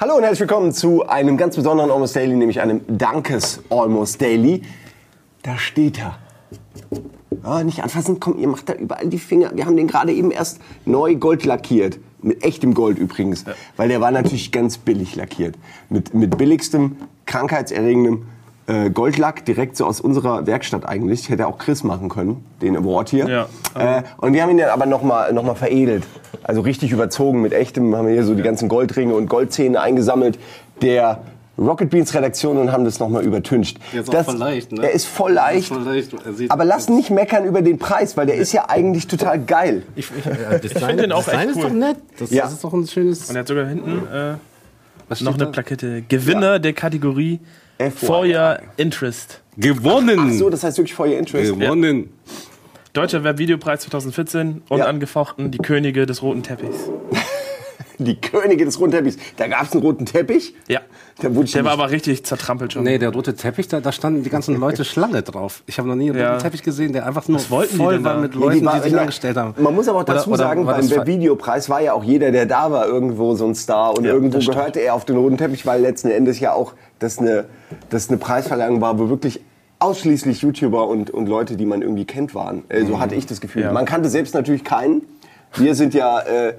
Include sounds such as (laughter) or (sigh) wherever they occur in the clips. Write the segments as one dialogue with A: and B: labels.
A: Hallo und herzlich willkommen zu einem ganz besonderen Almost Daily, nämlich einem Dankes Almost Daily. Da steht er. Ah, nicht anfassen, komm, ihr macht da überall die Finger. Wir haben den gerade eben erst neu gold lackiert. Mit echtem Gold übrigens. Weil der war natürlich ganz billig lackiert. Mit, mit billigstem, krankheitserregendem äh, Goldlack, direkt so aus unserer Werkstatt eigentlich. Hätte auch Chris machen können, den Award hier.
B: Ja.
A: Äh, und wir haben ihn dann aber nochmal noch mal veredelt. Also richtig überzogen mit echtem. Haben wir hier so die ganzen Goldringe und Goldzähne eingesammelt. Der Rocket Beans Redaktion und haben das nochmal übertüncht.
C: Der ist auch voll leicht, ne?
A: Er ist voll leicht.
C: voll leicht. Er
A: Aber lass nicht meckern über den Preis, weil der ist ja eigentlich total geil.
C: Ich, ich, ja, Design,
B: find den auch
C: Design
B: echt
C: ist
B: cool.
C: doch nett. Das,
A: Ja.
C: das ist doch ein schönes.
B: Und er hat sogar hinten äh, noch eine
C: da?
B: Plakette. Gewinner der Kategorie
A: FYI.
B: For Your Interest.
C: Gewonnen!
A: So, das heißt wirklich For Your Interest.
C: Gewonnen!
B: Deutscher Webvideopreis 2014. Unangefochten die Könige des roten Teppichs. (laughs) (laughs)
A: Die Könige des roten Teppichs. Da gab es einen roten Teppich.
B: Ja.
A: Der, wurde
B: Der war aber richtig zertrampelt schon.
C: Nee, der rote Teppich, da, da standen die ganzen Leute Schlange drauf. Ich habe noch nie einen
B: Ja.
C: roten Teppich gesehen, der einfach nur
B: die
C: voll war
B: da?
C: mit
A: Nee,
C: Leuten, die,
A: war-
C: sich angestellt haben.
A: Man muss aber auch dazu
C: Oder- oder
A: sagen, beim
C: das-
A: Videopreis war ja auch jeder, der da war, irgendwo so ein Star. Und
B: Ja,
A: irgendwo gehörte er auf den roten Teppich, weil letzten Endes ja auch das eine, das eine Preisverleihung war, wo wirklich ausschließlich YouTuber und, und Leute, die man irgendwie kennt, waren. So hatte ich das Gefühl.
B: Ja.
A: Man kannte selbst natürlich keinen. Wir sind ja äh,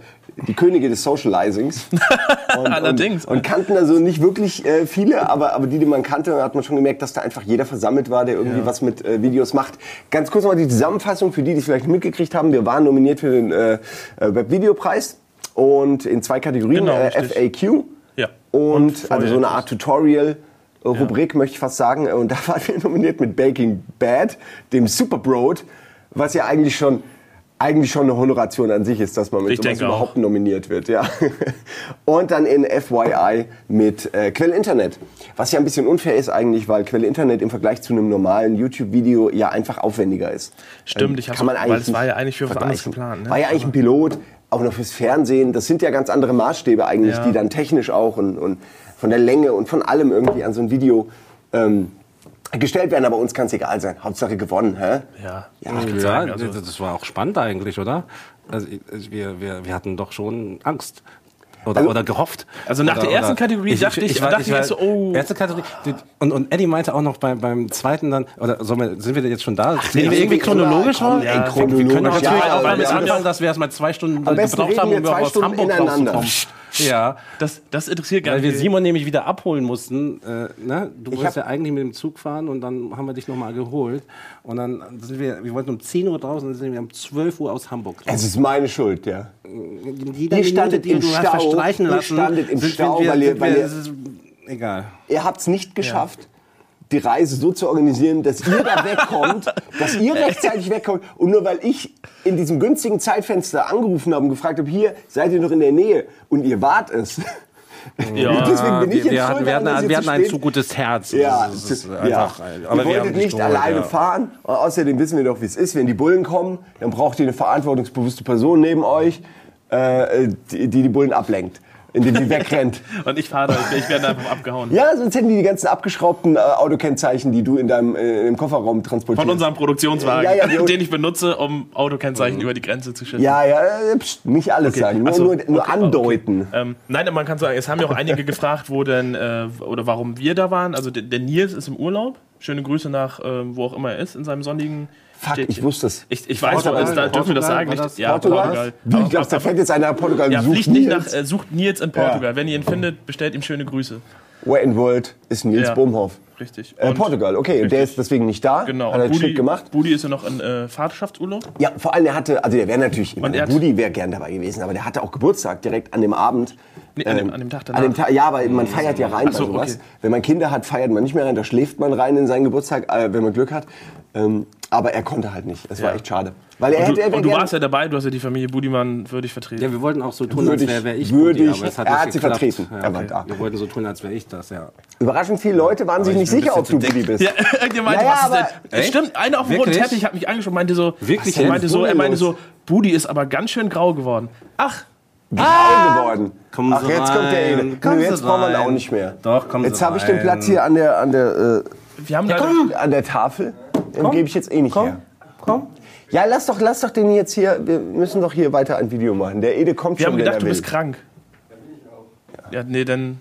A: die Könige des Socializings. (laughs) Und,
B: Allerdings.
A: Und, und kannten also nicht wirklich äh, viele, aber, aber die, die man kannte, hat man schon gemerkt, dass da einfach jeder versammelt war, der irgendwie was mit äh, Videos macht. Ganz kurz nochmal die Zusammenfassung für die, die es vielleicht mitgekriegt haben. Wir waren nominiert für den äh, äh, Webvideopreis und in zwei Kategorien,
B: Genau,
A: äh. FAQ
B: Ja.
A: und,
B: For
A: also so eine. Art Tutorial. äh, Rubrik möchte ich fast sagen. Und da (laughs) waren wir nominiert mit Baking Bad, dem Superbroad, was ja eigentlich schon eigentlich schon eine Honoration an sich ist, dass man mit
B: Ich
A: sowas
B: denke auch.
A: überhaupt nominiert wird. Ja. (laughs) Und dann in FYI mit äh, Quelle Internet. Was ja ein bisschen unfair ist eigentlich, weil Quelle Internet im Vergleich zu einem normalen YouTube-Video ja einfach aufwendiger ist.
B: Stimmt,
A: Ähm,
B: ich
A: eigentlich
B: weil es war ja eigentlich für was anderes geplant, ne?
A: War ja eigentlich ein Pilot, auch noch fürs Fernsehen. Das sind ja ganz andere Maßstäbe eigentlich,
B: Ja.
A: die dann technisch auch und, und von der Länge und von allem irgendwie an so ein Video ähm, gestellt werden. Aber uns kann es egal sein. Hauptsache gewonnen. Hä?
B: Ja.
A: Ja,
B: ich
C: Ja,
B: sagen, also,
C: das war auch spannend eigentlich, oder? Also wir, wir, wir hatten doch schon Angst. Oder, oder gehofft.
B: Also nach
C: oder,
B: der ersten Kategorie dachte ich- dachte ich erst so, oh.
C: Erste Kategorie. Und, und Eddie meinte auch noch beim, beim zweiten dann, oder wir, sind wir jetzt schon da?
A: nee,
C: Reden wir irgendwie chronologisch
A: komm,
C: mal?
A: ey,
C: wir
A: chronologisch,
C: können auch
A: ja,
C: natürlich
A: aber
C: auch damit anfangen,
A: ja-
C: dass wir erst mal zwei Stunden gebraucht haben,
A: wir
C: um aus
A: Stunden
C: Hamburg rauszukommen. Ja.
B: das, das interessiert gar
C: Weil wir
B: nicht.
C: Simon nämlich wieder abholen mussten. Äh, ne? Du
A: Ich
C: wolltest ja eigentlich mit dem Zug fahren und dann haben wir dich nochmal geholt. Und dann sind wir, wir wollten um 10 Uhr draußen, dann sind wir um 12 Uhr aus Hamburg.
A: Es ist meine Schuld, ja.
C: Jeder
A: Ihr standet
C: die
A: im Stau,
C: verstreichen
A: ihr
C: lassen,
A: standet im
C: sind
A: Stau,
C: wir,
A: weil ihr- weil
C: wir,
A: ihr-
C: egal.
A: Ihr habt es nicht geschafft, die Reise so zu organisieren, dass ihr da wegkommt, (laughs) dass ihr rechtzeitig wegkommt. Und nur weil ich in diesem günstigen Zeitfenster angerufen habe und gefragt habe, hier, seid ihr noch in der Nähe? Und ihr wart es.
B: Ja.
A: Deswegen bin ich
C: wir,
A: jetzt
C: wir hatten, wir hatten,
A: ihr
C: wir hatten ein zu gutes Herz.
A: Ja,
C: Das ist
A: ja.
C: einfach,
A: ihr
C: aber wir haben
A: wolltet nicht alleine
C: ja.
A: fahren. Und außerdem wissen wir doch, wie es ist. Wenn die Bullen kommen, dann braucht ihr eine verantwortungsbewusste Person neben euch, äh, die, die Bullen ablenkt, indem sie wegrennt. (laughs)
B: Und ich fahre da, ich, werde einfach abgehauen.
A: Ja, sonst hätten die die ganzen abgeschraubten äh, Autokennzeichen, die du in deinem äh, im Kofferraum transportierst.
B: Von unserem Produktionswagen,
A: Ja, ja, (laughs)
B: den ich benutze, um Autokennzeichen über die Grenze zu schiffen.
A: Ja, ja, äh, pst, nicht alles sagen, nur,
B: so,
A: nur, nur
B: okay,
A: andeuten.
B: Ähm, nein, aber man kann sagen, es haben ja auch einige (laughs) gefragt, wo denn äh, oder warum wir da waren. Also der, der Nils ist im Urlaub. Schöne Grüße nach ähm, wo auch immer er ist in seinem sonnigen.
A: Fuck,
B: Städtchen.
A: ich wusste es.
B: Ich, ich weiß,
A: Portugal,
B: aber da dürfen wir das sagen.
C: war
B: Nicht,
C: das
B: ja,
A: Portugal?
B: Portugal.
A: Wie, ich glaube, da fährt jetzt einer nach Portugal
B: Ja,
A: und sucht
B: nicht
A: Nils.
B: nach, äh, sucht Nils in Portugal. Wenn ihr ihn findet, bestellt ihm schöne Grüße.
A: Where in World ist Nils
B: Ja.
A: Bohmhoff.
B: Richtig.
A: Äh,
B: Und-
A: Portugal, okay. Und der ist deswegen nicht da.
B: Genau.
A: Hat er
B: Und
A: einen Schritt gemacht.
B: Budi ist ja noch in äh, Vaterschaftsurlaub.
A: Ja, vor allem, er hatte, also der wäre natürlich, ich meine,
B: er
A: Budi wäre gern dabei gewesen, aber der hatte auch Geburtstag direkt an dem Abend.
B: Nee, an dem-
A: Ähm,
B: an dem Tag danach.
A: An dem Tag, ja, aber man feiert ja rein
B: Ach so,
A: bei sowas.
B: okay.
A: Wenn man Kinder hat, feiert man nicht mehr rein, da schläft man rein in seinen Geburtstag, äh, wenn man Glück hat. Ähm, aber er konnte halt nicht. Es war
B: Ja.
A: echt schade. Weil er
B: Und
A: hätte,
B: du,
A: er wär
B: und du warst ja dabei, du hast ja die Familie Budimann würdig vertreten.
C: Ja, wir wollten auch so tun,
A: Würde
C: als wäre wär ich
A: würde
C: Budi, aber es hat
A: er hat sie
C: geklappt.
A: vertreten.
C: Ja,
A: Er war da.
C: Wir wollten so tun, als wäre ich das, ja.
A: Überraschend viele Leute waren sich
C: ich
A: nicht sicher, ob du Budi bist.
B: Ja, (laughs) irgendjemand meinte,
A: Ja, ja,
B: was ist denn?
A: aber-
B: Es Stimmt, einer auf dem roten? Teppich hat mich angeschaut und meinte so,
C: Wirklich
B: er meinte so, er meinte
A: ist
B: so, Budi ist aber ganz schön grau geworden. Ach,
A: Grau geworden.
C: Kommen
A: Ach, jetzt kommt der
C: rein.
A: Ede.
C: Kommen
A: Nö, jetzt brauchen wir ihn
C: rein.
A: auch nicht mehr.
C: Doch, kommen
A: Jetzt habe ich den
C: rein.
A: Platz hier an der, an der,
B: wir haben
A: äh,
B: leider,
A: an der Tafel. Den gebe ich jetzt eh nicht
C: Komm,
A: her.
C: komm.
A: Ja, lass doch, lass doch den jetzt hier. Wir müssen doch hier weiter ein Video machen. Der Ede kommt
B: wir
A: schon,
B: haben
A: wenn
B: gedacht,
A: er
B: du bist
A: will.
B: krank. Ja, nee, dann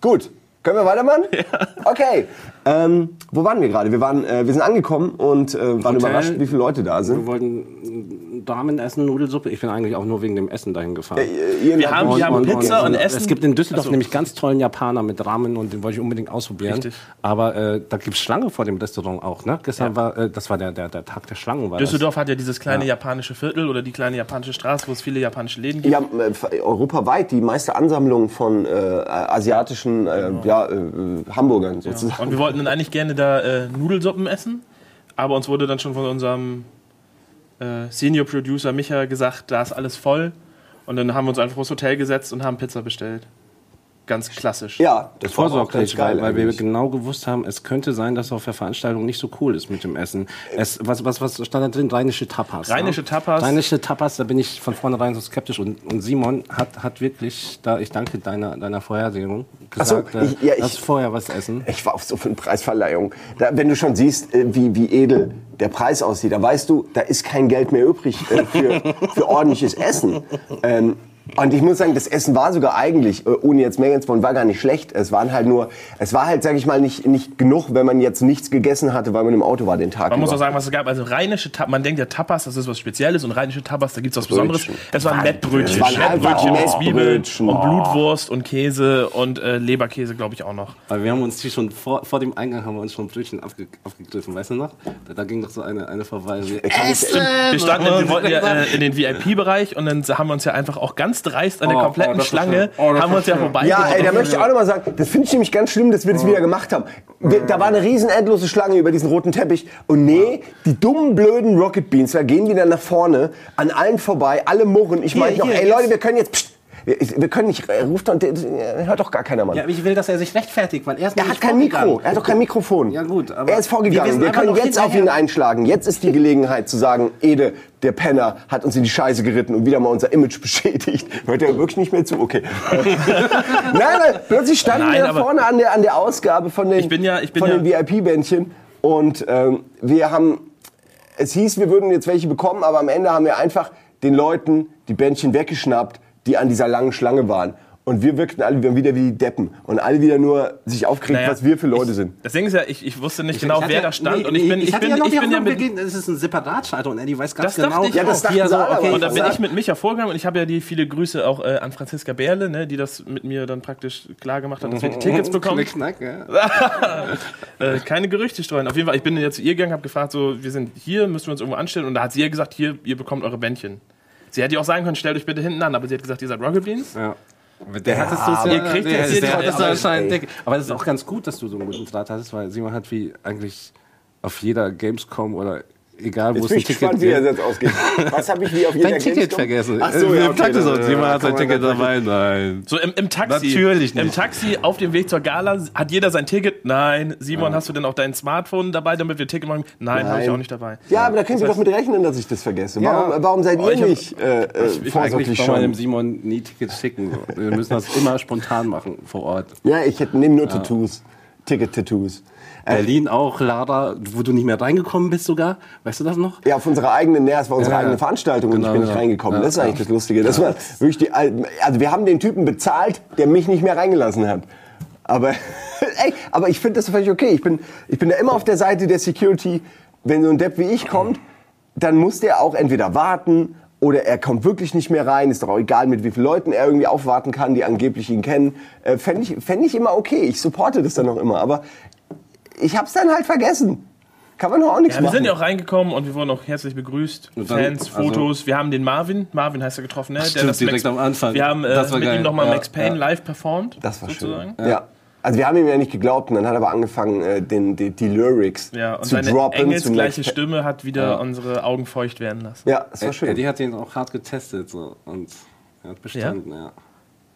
A: Gut. Können wir weitermachen? Ja. Okay. Ähm, wo waren wir gerade? Wir, waren, äh, wir sind angekommen und äh, waren
C: Hotel.
A: überrascht, wie viele Leute da
C: Wir
A: sind.
C: wollten Damen essen, Nudelsuppe. Ich bin eigentlich auch nur wegen dem Essen dahin gefahren.
A: Ihr
B: Wir haben, wir haben Pizza und, Essen.
C: Es gibt in Düsseldorf
B: so.
C: nämlich ganz tollen Japaner mit Ramen und den wollte ich unbedingt ausprobieren.
B: Richtig.
C: Aber äh, da gibt es Schlange vor dem Restaurant auch. Ne? Gestern war, äh, das war der, der, der Tag der Schlangen. War
B: Düsseldorf hat ja dieses kleine japanische Viertel oder die kleine japanische Straße, wo es viele japanische Läden gibt.
A: Ja, äh, europaweit die meiste Ansammlung von äh, asiatischen äh, ja, äh, Hamburgern sozusagen.
B: Und wir wollten dann eigentlich gerne da äh, Nudelsuppen essen, aber uns wurde dann schon von unserem äh, Senior Producer Micha gesagt, da ist alles voll. Und dann haben wir uns einfach aufs Hotel gesetzt und haben Pizza bestellt. Ganz klassisch.
A: Ja, das war auch ganz
C: vorsorglich,
A: geil.
C: weil, weil wir genau gewusst haben, es könnte sein, dass auf der Veranstaltung nicht so cool ist mit dem Essen. Es, was, was, was stand da drin? Rheinische Tapas.
B: Rheinische
C: ne?
B: Tapas.
C: Rheinische Tapas, da bin ich von vornherein so skeptisch. Und, und Simon hat, hat wirklich, da ich danke deiner, deiner Vorhersehung,
A: Ach so,
C: gesagt, äh,
A: ich- ja, ich-
C: vorher was essen.
A: Ich war auf so vielen Preisverleihungen. Da, wenn du schon siehst, äh, wie, wie edel der Preis aussieht, da weißt du, da ist kein Geld mehr übrig äh, für, für ordentliches Essen. Ähm, und ich muss sagen, das Essen war sogar eigentlich, äh, ohne jetzt mehr wollen, war gar nicht schlecht. Es waren halt nur, es war halt, sag ich mal, nicht, nicht genug, wenn man jetzt nichts gegessen hatte, weil man im Auto war den Tag
B: Man muss
A: über.
B: auch sagen, was es gab. Also rheinische Tapas, man denkt ja Tapas, das ist was Spezielles und rheinische Tapas, da gibt es was Besonderes. Es waren Mettbrötchen.
A: Es waren einfach
B: Mettbrötchen mit Zwiebeln und Blutwurst und Käse und äh, Leberkäse, glaube ich, auch noch.
C: Weil wir haben uns hier schon vor, vor dem Eingang haben wir uns schon Brötchen aufge, aufgegriffen, weißt du noch? Da, da ging doch so eine, eine vorbei. Essen!
B: Wir standen, wir wollten ja äh, in den VIP-Bereich und dann haben wir uns ja einfach auch ganz dreist an der
C: Oh,
B: kompletten
C: oh, das ist
B: Schlange.
C: Oh,
B: haben wir uns ja vorbei.
A: Ja, ey, da möchte ich auch nochmal sagen, das finde ich nämlich ganz schlimm, dass wir das wieder gemacht haben. Wir, da war eine riesen endlose Schlange über diesen roten Teppich. Und nee, die dummen, blöden Rocket Beans, da gehen die dann nach vorne, an allen vorbei, alle murren. Ich meine noch, ey
C: jetzt.
A: Leute, wir können jetzt, pst, wir, wir können nicht, äh, ruft der- der- hört doch gar keiner, Mann.
C: Ja, aber ich will, dass er sich rechtfertigt, weil er ist
A: er hat kein Mikro, er hat doch kein Mikrofon.
C: Ja, gut, aber
A: er ist
C: wir
A: vorgegangen. Wir,
C: einfach
A: können jetzt auf ihn
C: hinterher.
A: einschlagen. Jetzt ist die Gelegenheit zu sagen, Ede, der Penner, hat uns in die Scheiße geritten und wieder mal unser Image (laughs) beschädigt. Hört er wirklich nicht mehr zu? Okay. (laughs) Nein, weil plötzlich standen
B: Nein,
A: wir da vorne an der, an der Ausgabe von den,
B: ja-
A: von
B: ja-
A: den VIP-Bändchen und ähm, wir haben, es hieß, wir würden jetzt welche bekommen, aber am Ende haben wir einfach den Leuten die Bändchen weggeschnappt, die an dieser langen Schlange waren. Und wir wirkten alle wieder wie die Deppen. Und alle wieder nur sich aufgeregt,
B: Naja,
A: was wir für Leute sind.
B: Das Ding ist ja, ich, ich wusste nicht genau,
C: Ich hatte
B: wer
C: ja-
B: da stand.
C: nee,
B: und ich bin, ich
C: hatte
B: bin,
C: ja noch
B: ich bin ja
C: Hoffnung,
B: mit,
C: wir gehen- das ist ein Separatschalter und Eddie weiß ganz
B: Das
C: genau.
B: ich
A: Ja, das sie
C: so, okay,
B: Und dann bin
A: Ja.
B: ich mit Micha vorgegangen und ich habe ja die viele Grüße auch äh, an Franziska Berle, ne, die das mit mir dann praktisch klar gemacht hat, dass wir die Tickets bekommen.
C: Klick, knack, ja. (laughs)
B: Äh, keine Gerüchte streuen. Auf jeden Fall, ich bin jetzt zu ihr gegangen, habe gefragt, so, wir sind hier, müssen wir uns irgendwo anstellen. Und da hat sie ja gesagt, hier, ihr bekommt eure Bändchen. Sie hätte ja auch sagen können, stellt euch bitte hinten an, aber sie hat gesagt, ihr seid Rocket Beans.
C: Ja. Der hattest du es
B: Ihr kriegt
C: der,
B: jetzt hier
C: der
B: die-
C: hattest du
B: aber-
C: anscheinend dick. Aber das ist auch ganz gut, dass du so einen guten Draht hattest, weil Simon hat wie eigentlich auf jeder Gamescom oder egal wo es ein
A: ich
C: Ticket
A: gespannt, wie er
C: gibt.
A: das jetzt ausgeht. Was habe ich wie auf (laughs) jeder
C: Dein Ticket
A: Gamescom?
C: vergessen.
A: Ach so, ja,
C: im
A: okay,
C: Taxi so,
A: dann,
C: Simon
A: ja,
C: hat sein Ticket dabei. Nein.
B: So im, im Taxi.
C: Natürlich nicht.
B: Im Taxi auf dem Weg zur Gala hat jeder sein Ticket. Nein. Simon, hast du denn auch dein Smartphone dabei, damit wir Ticket machen? Nein, habe ich auch nicht dabei.
A: Ja, aber da könnt ihr doch mit rechnen, dass ich das vergesse.
C: Ja.
A: Warum, warum seid
B: Oh,
A: ihr
B: ich hab-
A: nicht äh, äh,
C: Eigentlich
A: vorsorglich schon?
C: Simon nie Tickets schicken. Wir müssen das immer spontan machen vor Ort.
A: Ja, ich hätte nehme nur Tattoos. Ticket-Tattoos. Äh,
C: Berlin auch, Lada, wo du nicht mehr reingekommen bist sogar. Weißt du das noch?
A: Ja, auf unsere eigene, nee, es war unsere
C: Ja,
A: eigene. Veranstaltung und
C: Genau,
A: ich bin nicht
C: genau.
A: reingekommen. Das ist eigentlich das Lustige. Das war wirklich die, Al- also wir haben den Typen bezahlt, der mich nicht mehr reingelassen hat. Aber, (laughs) ey, aber ich finde das völlig okay. Ich bin, ich bin da immer auf der Seite der Security. Wenn so ein Depp wie ich kommt, dann muss der auch entweder warten oder er kommt wirklich nicht mehr rein. Ist doch auch egal, mit wie vielen Leuten er irgendwie aufwarten kann, die angeblich ihn kennen. Äh, Fände ich, fänd ich immer okay. Ich supporte das dann auch immer. Aber ich hab's dann halt vergessen. Kann man auch nichts
B: Ja, wir
A: machen.
B: sind ja auch reingekommen und wir wurden auch herzlich begrüßt.
C: Dann-
B: Fans,
C: also-
B: Fotos. wir haben den Marvin, Marvin heißt er getroffen, ne? Der
C: Stimmt,
B: das
C: direkt am Anfang.
B: Wir haben äh,
C: Das war
B: mit
C: geil.
B: ihm nochmal
C: Ja,
B: Max Payne
C: ja.
B: live performt.
A: Das war
B: sozusagen.
A: schön. Ja. Also wir haben ihm ja nicht geglaubt und dann hat er aber angefangen, äh, den, die, die Lyrics
B: Ja, und
A: zu
B: seine
A: droppen. Max Pa-
B: Stimme hat wieder unsere Augen feucht werden lassen.
A: Ja, das war schön.
C: Eddie hat ihn auch hart getestet so, und er hat bestanden, ja.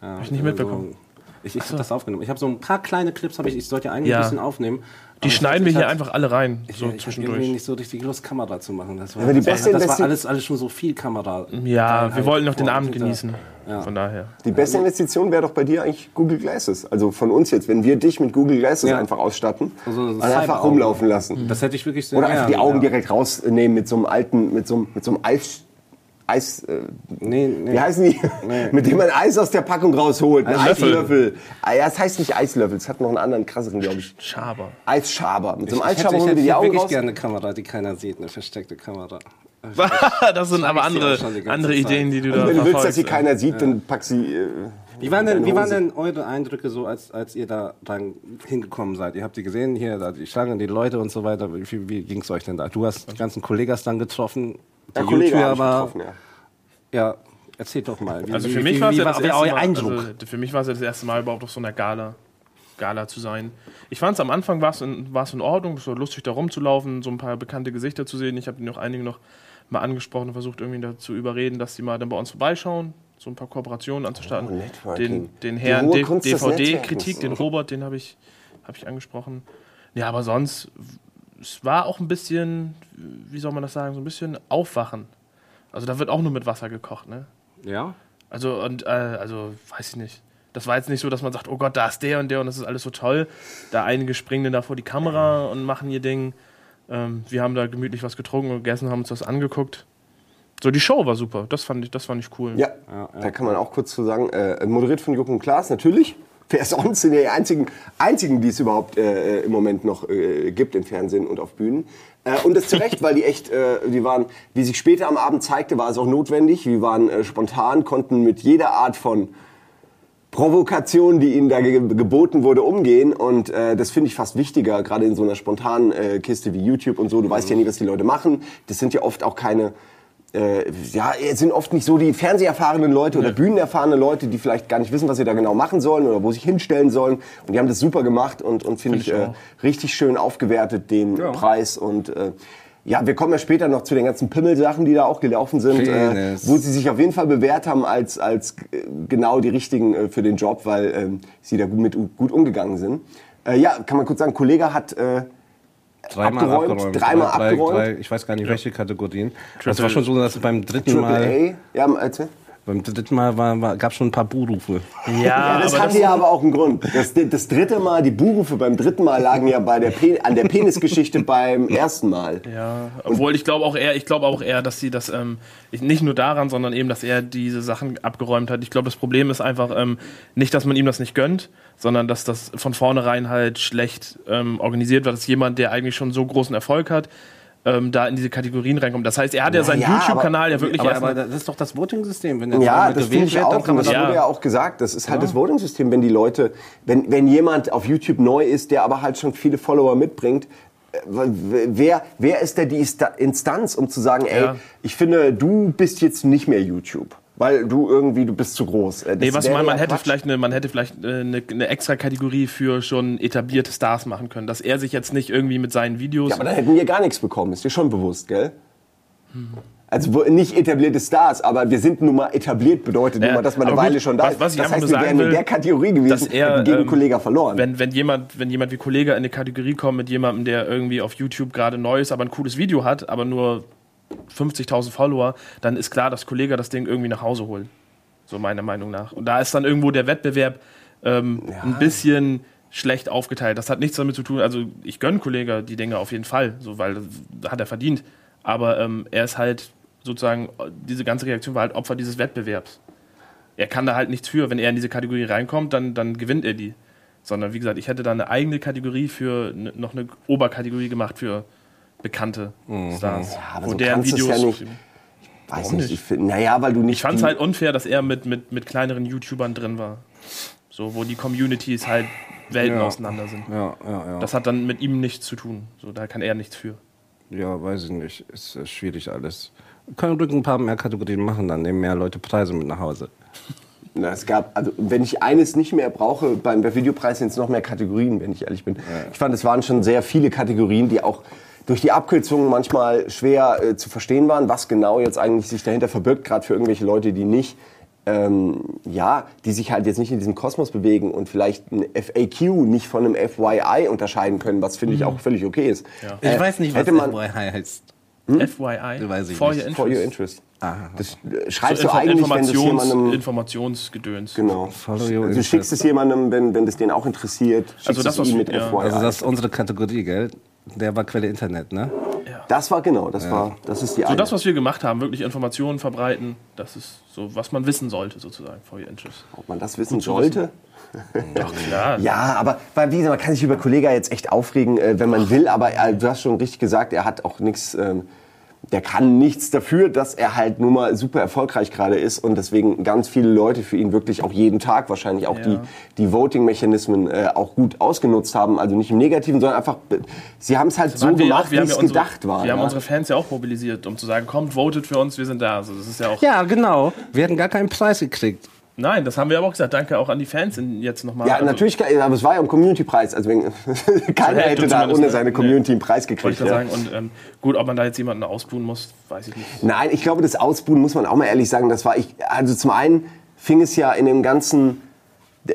C: ja.
B: Hab ich nicht mitbekommen.
C: Ich, ich habe das aufgenommen. Ich habe so ein paar kleine Clips, habe ich, ich sollte ja eigentlich
B: Ja.
C: ein bisschen aufnehmen.
B: Die
C: aber
B: schneiden wir hier
C: hatte-
B: einfach alle rein,
C: Ich,
B: so
C: ich habe irgendwie nicht so richtig Lust, Kamera zu machen. Das war,
A: Aber die
C: das,
A: beste
C: war, das war alles, alles schon so viel Kamera.
B: Ja,
C: Halt
B: wir wollten noch den Abend genießen.
C: Ja.
B: Von daher.
A: Die beste Investition wäre doch bei dir eigentlich Google Glasses. Also von uns jetzt, wenn wir dich mit Google Glasses
C: Ja.
A: einfach ausstatten
C: Also
A: und einfach rumlaufen lassen.
C: Das hätte ich wirklich sehr
A: Oder einfach die Augen
C: ja.
A: direkt rausnehmen mit so einem alten, mit so einem, mit so einem Eis. Äh,
C: Nee, nee.
A: Wie heißen die? (laughs) Mit dem man Eis aus der Packung rausholt. Ein
B: Löffel.
A: Eislöffel. Ah, ja, es heißt nicht Eislöffel, es hat noch einen anderen krasseren, glaube ich.
B: Schaber.
A: Eisschaber. Mit so einem
C: Ich
A: Eisschaber
C: ich
A: holen wir
C: hätte
A: die Augen
C: wirklich
A: raus.
C: gerne eine Kamera, die keiner sieht, eine versteckte Kamera. (laughs)
B: das sind aber
C: ich
B: andere,
C: die
B: andere. Ideen, die du
A: Also
B: da
A: wenn du willst, dass sie keiner sieht, dann pack sie. Äh,
C: Wie waren, denn, wie waren denn eure Eindrücke so, als, als ihr da dran hingekommen seid? Ihr habt sie gesehen, hier, da die Schlange, die Leute und so weiter. Wie, wie, wie ging es euch denn da? Du hast die ganzen Kollegas dann getroffen. Die
A: Der Kollege
C: YouTuber,
A: getroffen, ja.
C: ja, erzähl doch mal. Wie,
B: Also für mich war es ja das
C: war
B: erste
C: euer
B: Mal,
C: Eindruck?
B: Also für mich war es ja das erste Mal überhaupt auf so einer Gala, Gala zu sein. Ich fand es am Anfang war es in, war's in Ordnung, es war lustig da rumzulaufen, so ein paar bekannte Gesichter zu sehen. Ich habe noch einige noch mal angesprochen und versucht irgendwie dazu überreden, dass die mal dann bei uns vorbeischauen, so ein paar Kooperationen anzustarten.
A: Oh,
B: den, den Herrn DVD-Kritik, den. Robert, den habe ich, hab ich angesprochen. Ja, aber sonst, es war auch ein bisschen, wie soll man das sagen, so ein bisschen Aufwachen. Also da wird auch nur mit Wasser gekocht, ne?
C: ja?
B: Also, und, äh, also, weiß ich nicht. Das war jetzt nicht so, dass man sagt, oh Gott, da ist der und der und das ist alles so toll. Da einige springen dann da vor die Kamera und machen ihr Ding. Ähm, wir haben da gemütlich was getrunken und gegessen, haben uns das angeguckt. So, die Show war super. Das fand ich, das fand ich cool.
A: Ja, da kann man auch kurz zu sagen, äh, moderiert von Joko und Klaas, natürlich. Wer sonst sind ja die einzigen, einzigen die es überhaupt äh, im Moment noch äh, gibt im Fernsehen und auf Bühnen. Äh, und das zu Recht, weil die echt, äh, die waren, wie sich später am Abend zeigte, war es auch notwendig. Wir waren äh, spontan, konnten mit jeder Art von Provokation, die ihnen da ge geboten wurde, umgehen. Und äh, das finde ich fast wichtiger, gerade in so einer spontanen äh, Kiste wie YouTube und so. Du weißt ja nie, was die Leute machen. Das sind ja oft auch keine, äh, ja, es sind oft nicht so die fernseherfahrenen Leute oder bühnenerfahrene Leute, die vielleicht gar nicht wissen, was sie da genau machen sollen oder wo sie sich hinstellen sollen. Und die haben das super gemacht und, und finde ich,
B: ich
A: äh, richtig schön aufgewertet, den Preis. Und äh, ja, wir kommen ja später noch zu den ganzen Pimmel-Sachen, die da auch gelaufen sind, äh, wo sie sich auf jeden Fall bewährt haben als, als äh, genau die richtigen äh, für den Job, weil ähm, sie da gut mit gut umgegangen sind. Äh, ja, kann man kurz sagen, Kollege hat äh,
C: Dreimal
A: abgeräumt,
C: abgeräumt.
A: dreimal
C: drei,
A: abgeräumt.
C: Drei, ich weiß gar nicht, welche Kategorien. Das war schon so, dass beim dritten
A: Triple
C: Mal,
A: A. Ja, erzähl.
C: Beim dritten Mal war, war, gab schon ein paar Buhrufe.
A: Ja, das hatte ja aber auch einen Grund. Das, das dritte Mal, die Buhrufe beim dritten Mal lagen ja bei der an der Penisgeschichte beim ersten Mal.
B: Ja, obwohl ich glaube auch eher, ich glaube auch eher, dass sie das ähm, ich- nicht nur daran, sondern eben, dass er diese Sachen abgeräumt hat. Ich glaube, das Problem ist einfach ähm, nicht, dass man ihm das nicht gönnt, sondern dass das von vornherein halt schlecht ähm, organisiert wird. Dass jemand, der eigentlich schon so großen Erfolg hat, ähm, da in diese Kategorien reinkommt. Das heißt, er hat ja seinen
A: ja,
B: YouTube-Kanal ja wirklich
C: Aber,
B: erst
C: aber das ist doch das Voting-System. Wenn der
A: Ja, das finde ich
C: dann
A: auch. das
B: Ja.
A: wurde ja auch gesagt. Das ist halt das Voting-System, wenn die Leute, wenn, wenn jemand auf YouTube neu ist, der aber halt schon viele Follower mitbringt, äh, wer, wer ist da die Insta- Instanz, um zu sagen, ey,
B: Ja.
A: ich finde, du bist jetzt nicht mehr YouTube. Weil du irgendwie, du bist zu groß. Äh, das
B: Nee, was meine, man
A: ja
B: hätte
A: Quatsch.
B: vielleicht eine, man hätte vielleicht äh, eine, eine extra Kategorie für schon etablierte Stars machen können, dass er sich jetzt nicht irgendwie mit seinen Videos
A: Ja, aber dann hätten wir gar nichts bekommen. Ist dir schon bewusst, gell? Also wo, nicht etablierte Stars, aber wir sind nun mal etabliert, bedeutet nun
B: Ja,
A: mal, dass man eine
B: gut,
A: Weile schon da
B: was-
A: ist.
B: was ich
A: das heißt,
B: nur
A: wir wären in der Kategorie gewesen,
B: dass er,
A: gegen
B: ähm,
A: Kollege verloren.
B: Wenn, wenn, jemand, wenn jemand wie Kollege in eine Kategorie kommt mit jemandem, der irgendwie auf YouTube gerade neu ist, aber ein cooles Video hat, aber nur 50.000 Follower, dann ist klar, dass Kollege das Ding irgendwie nach Hause holt. So meiner Meinung nach. Und da ist dann irgendwo der Wettbewerb ähm, ein bisschen schlecht aufgeteilt. Das hat nichts damit zu tun, also ich gönne Kollege die Dinge auf jeden Fall, so, weil das hat er verdient. Aber ähm, er ist halt sozusagen, diese ganze Reaktion war halt Opfer dieses Wettbewerbs. Er kann da halt nichts für. Wenn er in diese Kategorie reinkommt, dann, dann gewinnt er die. Sondern wie gesagt, ich hätte da eine eigene Kategorie für noch eine Oberkategorie gemacht für bekannte Stars.
A: Ja, aber
B: wo
A: so
B: deren Videos.
A: ja nicht. Weiß
B: Warum
A: nicht.
B: nicht?
A: Ich find, naja, weil du nicht.
B: Ich fand es halt unfair, dass er mit, mit, mit kleineren YouTubern drin war. So, wo die Communities halt Welten
C: Ja.
B: auseinander sind.
C: Ja, ja, ja.
B: Das hat dann mit ihm nichts zu tun. So, da kann er nichts für.
C: ja, weiß ich nicht. Ist äh, schwierig alles. Wir können ruhig ein paar mehr Kategorien machen, dann nehmen mehr Leute Preise mit nach Hause. (laughs)
A: Na, es gab, also wenn ich eines nicht mehr brauche, beim bei Videopreis sind es noch mehr Kategorien, wenn ich ehrlich bin. Ich fand, es waren schon sehr viele Kategorien, die auch durch die Abkürzungen manchmal schwer äh, zu verstehen waren, was genau jetzt eigentlich sich dahinter verbirgt, gerade für irgendwelche Leute, die nicht, ähm, ja, die sich halt jetzt nicht in diesem Kosmos bewegen und vielleicht ein FAQ nicht von einem FYI unterscheiden können, was finde ich auch völlig okay ist.
C: Ich
A: Äh,
C: weiß nicht, was FYI heißt.
B: FYI,
C: Weiß ich
B: for
C: nicht.
B: your
A: for your
B: interest.
A: interest. Das äh,
B: So
A: schreibst du
B: Info
A: eigentlich, wenn das
B: Informations
A: jemandem
B: Informationsgedöns.
A: Genau. Also du schickst es jemandem, wenn, wenn das den auch interessiert, schickst
B: Also das,
A: es ihm mit
B: ja.
A: FYI.
C: Also das ist unsere Kategorie, gell? Der war Quelle Internet, ne?
A: Das war genau, das war, das ist die
B: So
A: eine.
B: das, was wir gemacht haben, wirklich Informationen verbreiten, das ist so, was man wissen sollte, sozusagen, vor ihr Entschluss.
A: Ob man das wissen sollte?
B: Doch, klar. (laughs)
A: Ja, aber weil, wie gesagt, man kann sich über Kollega jetzt echt aufregen, äh, wenn man will, aber äh, du hast schon richtig gesagt, er hat auch nichts, ähm, der kann nichts dafür, dass er halt nun mal super erfolgreich gerade ist und deswegen ganz viele Leute für ihn wirklich auch jeden Tag wahrscheinlich auch
B: Ja.
A: die, die Voting-Mechanismen äh, auch gut ausgenutzt haben. Also nicht im Negativen, sondern einfach, sie haben es halt so
B: Waren wir
A: gemacht, wie
B: wir haben
A: es gedacht war.
B: Wir haben
A: ja.
B: unsere Fans ja auch mobilisiert, um zu sagen, kommt, votet für uns, wir sind da. Also das ist ja auch.
C: Ja, genau. Wir hätten gar keinen Preis gekriegt.
B: Nein, das haben wir aber auch gesagt. Danke auch an die Fans jetzt nochmal.
A: ja,
B: Also,
A: natürlich, aber es war ja ein Community-Preis. Also wenn, (laughs) keiner hätte da ohne
B: ne?
A: seine
B: Nee.
A: Community einen Preis gekriegt.
B: ich
A: Ja.
B: sagen. Und ähm, gut, ob man da jetzt jemanden ausbuhen muss, weiß ich nicht.
A: Nein, ich glaube, das Ausbuhen muss man auch mal ehrlich sagen, das war ich. Also zum einen fing es ja in dem ganzen,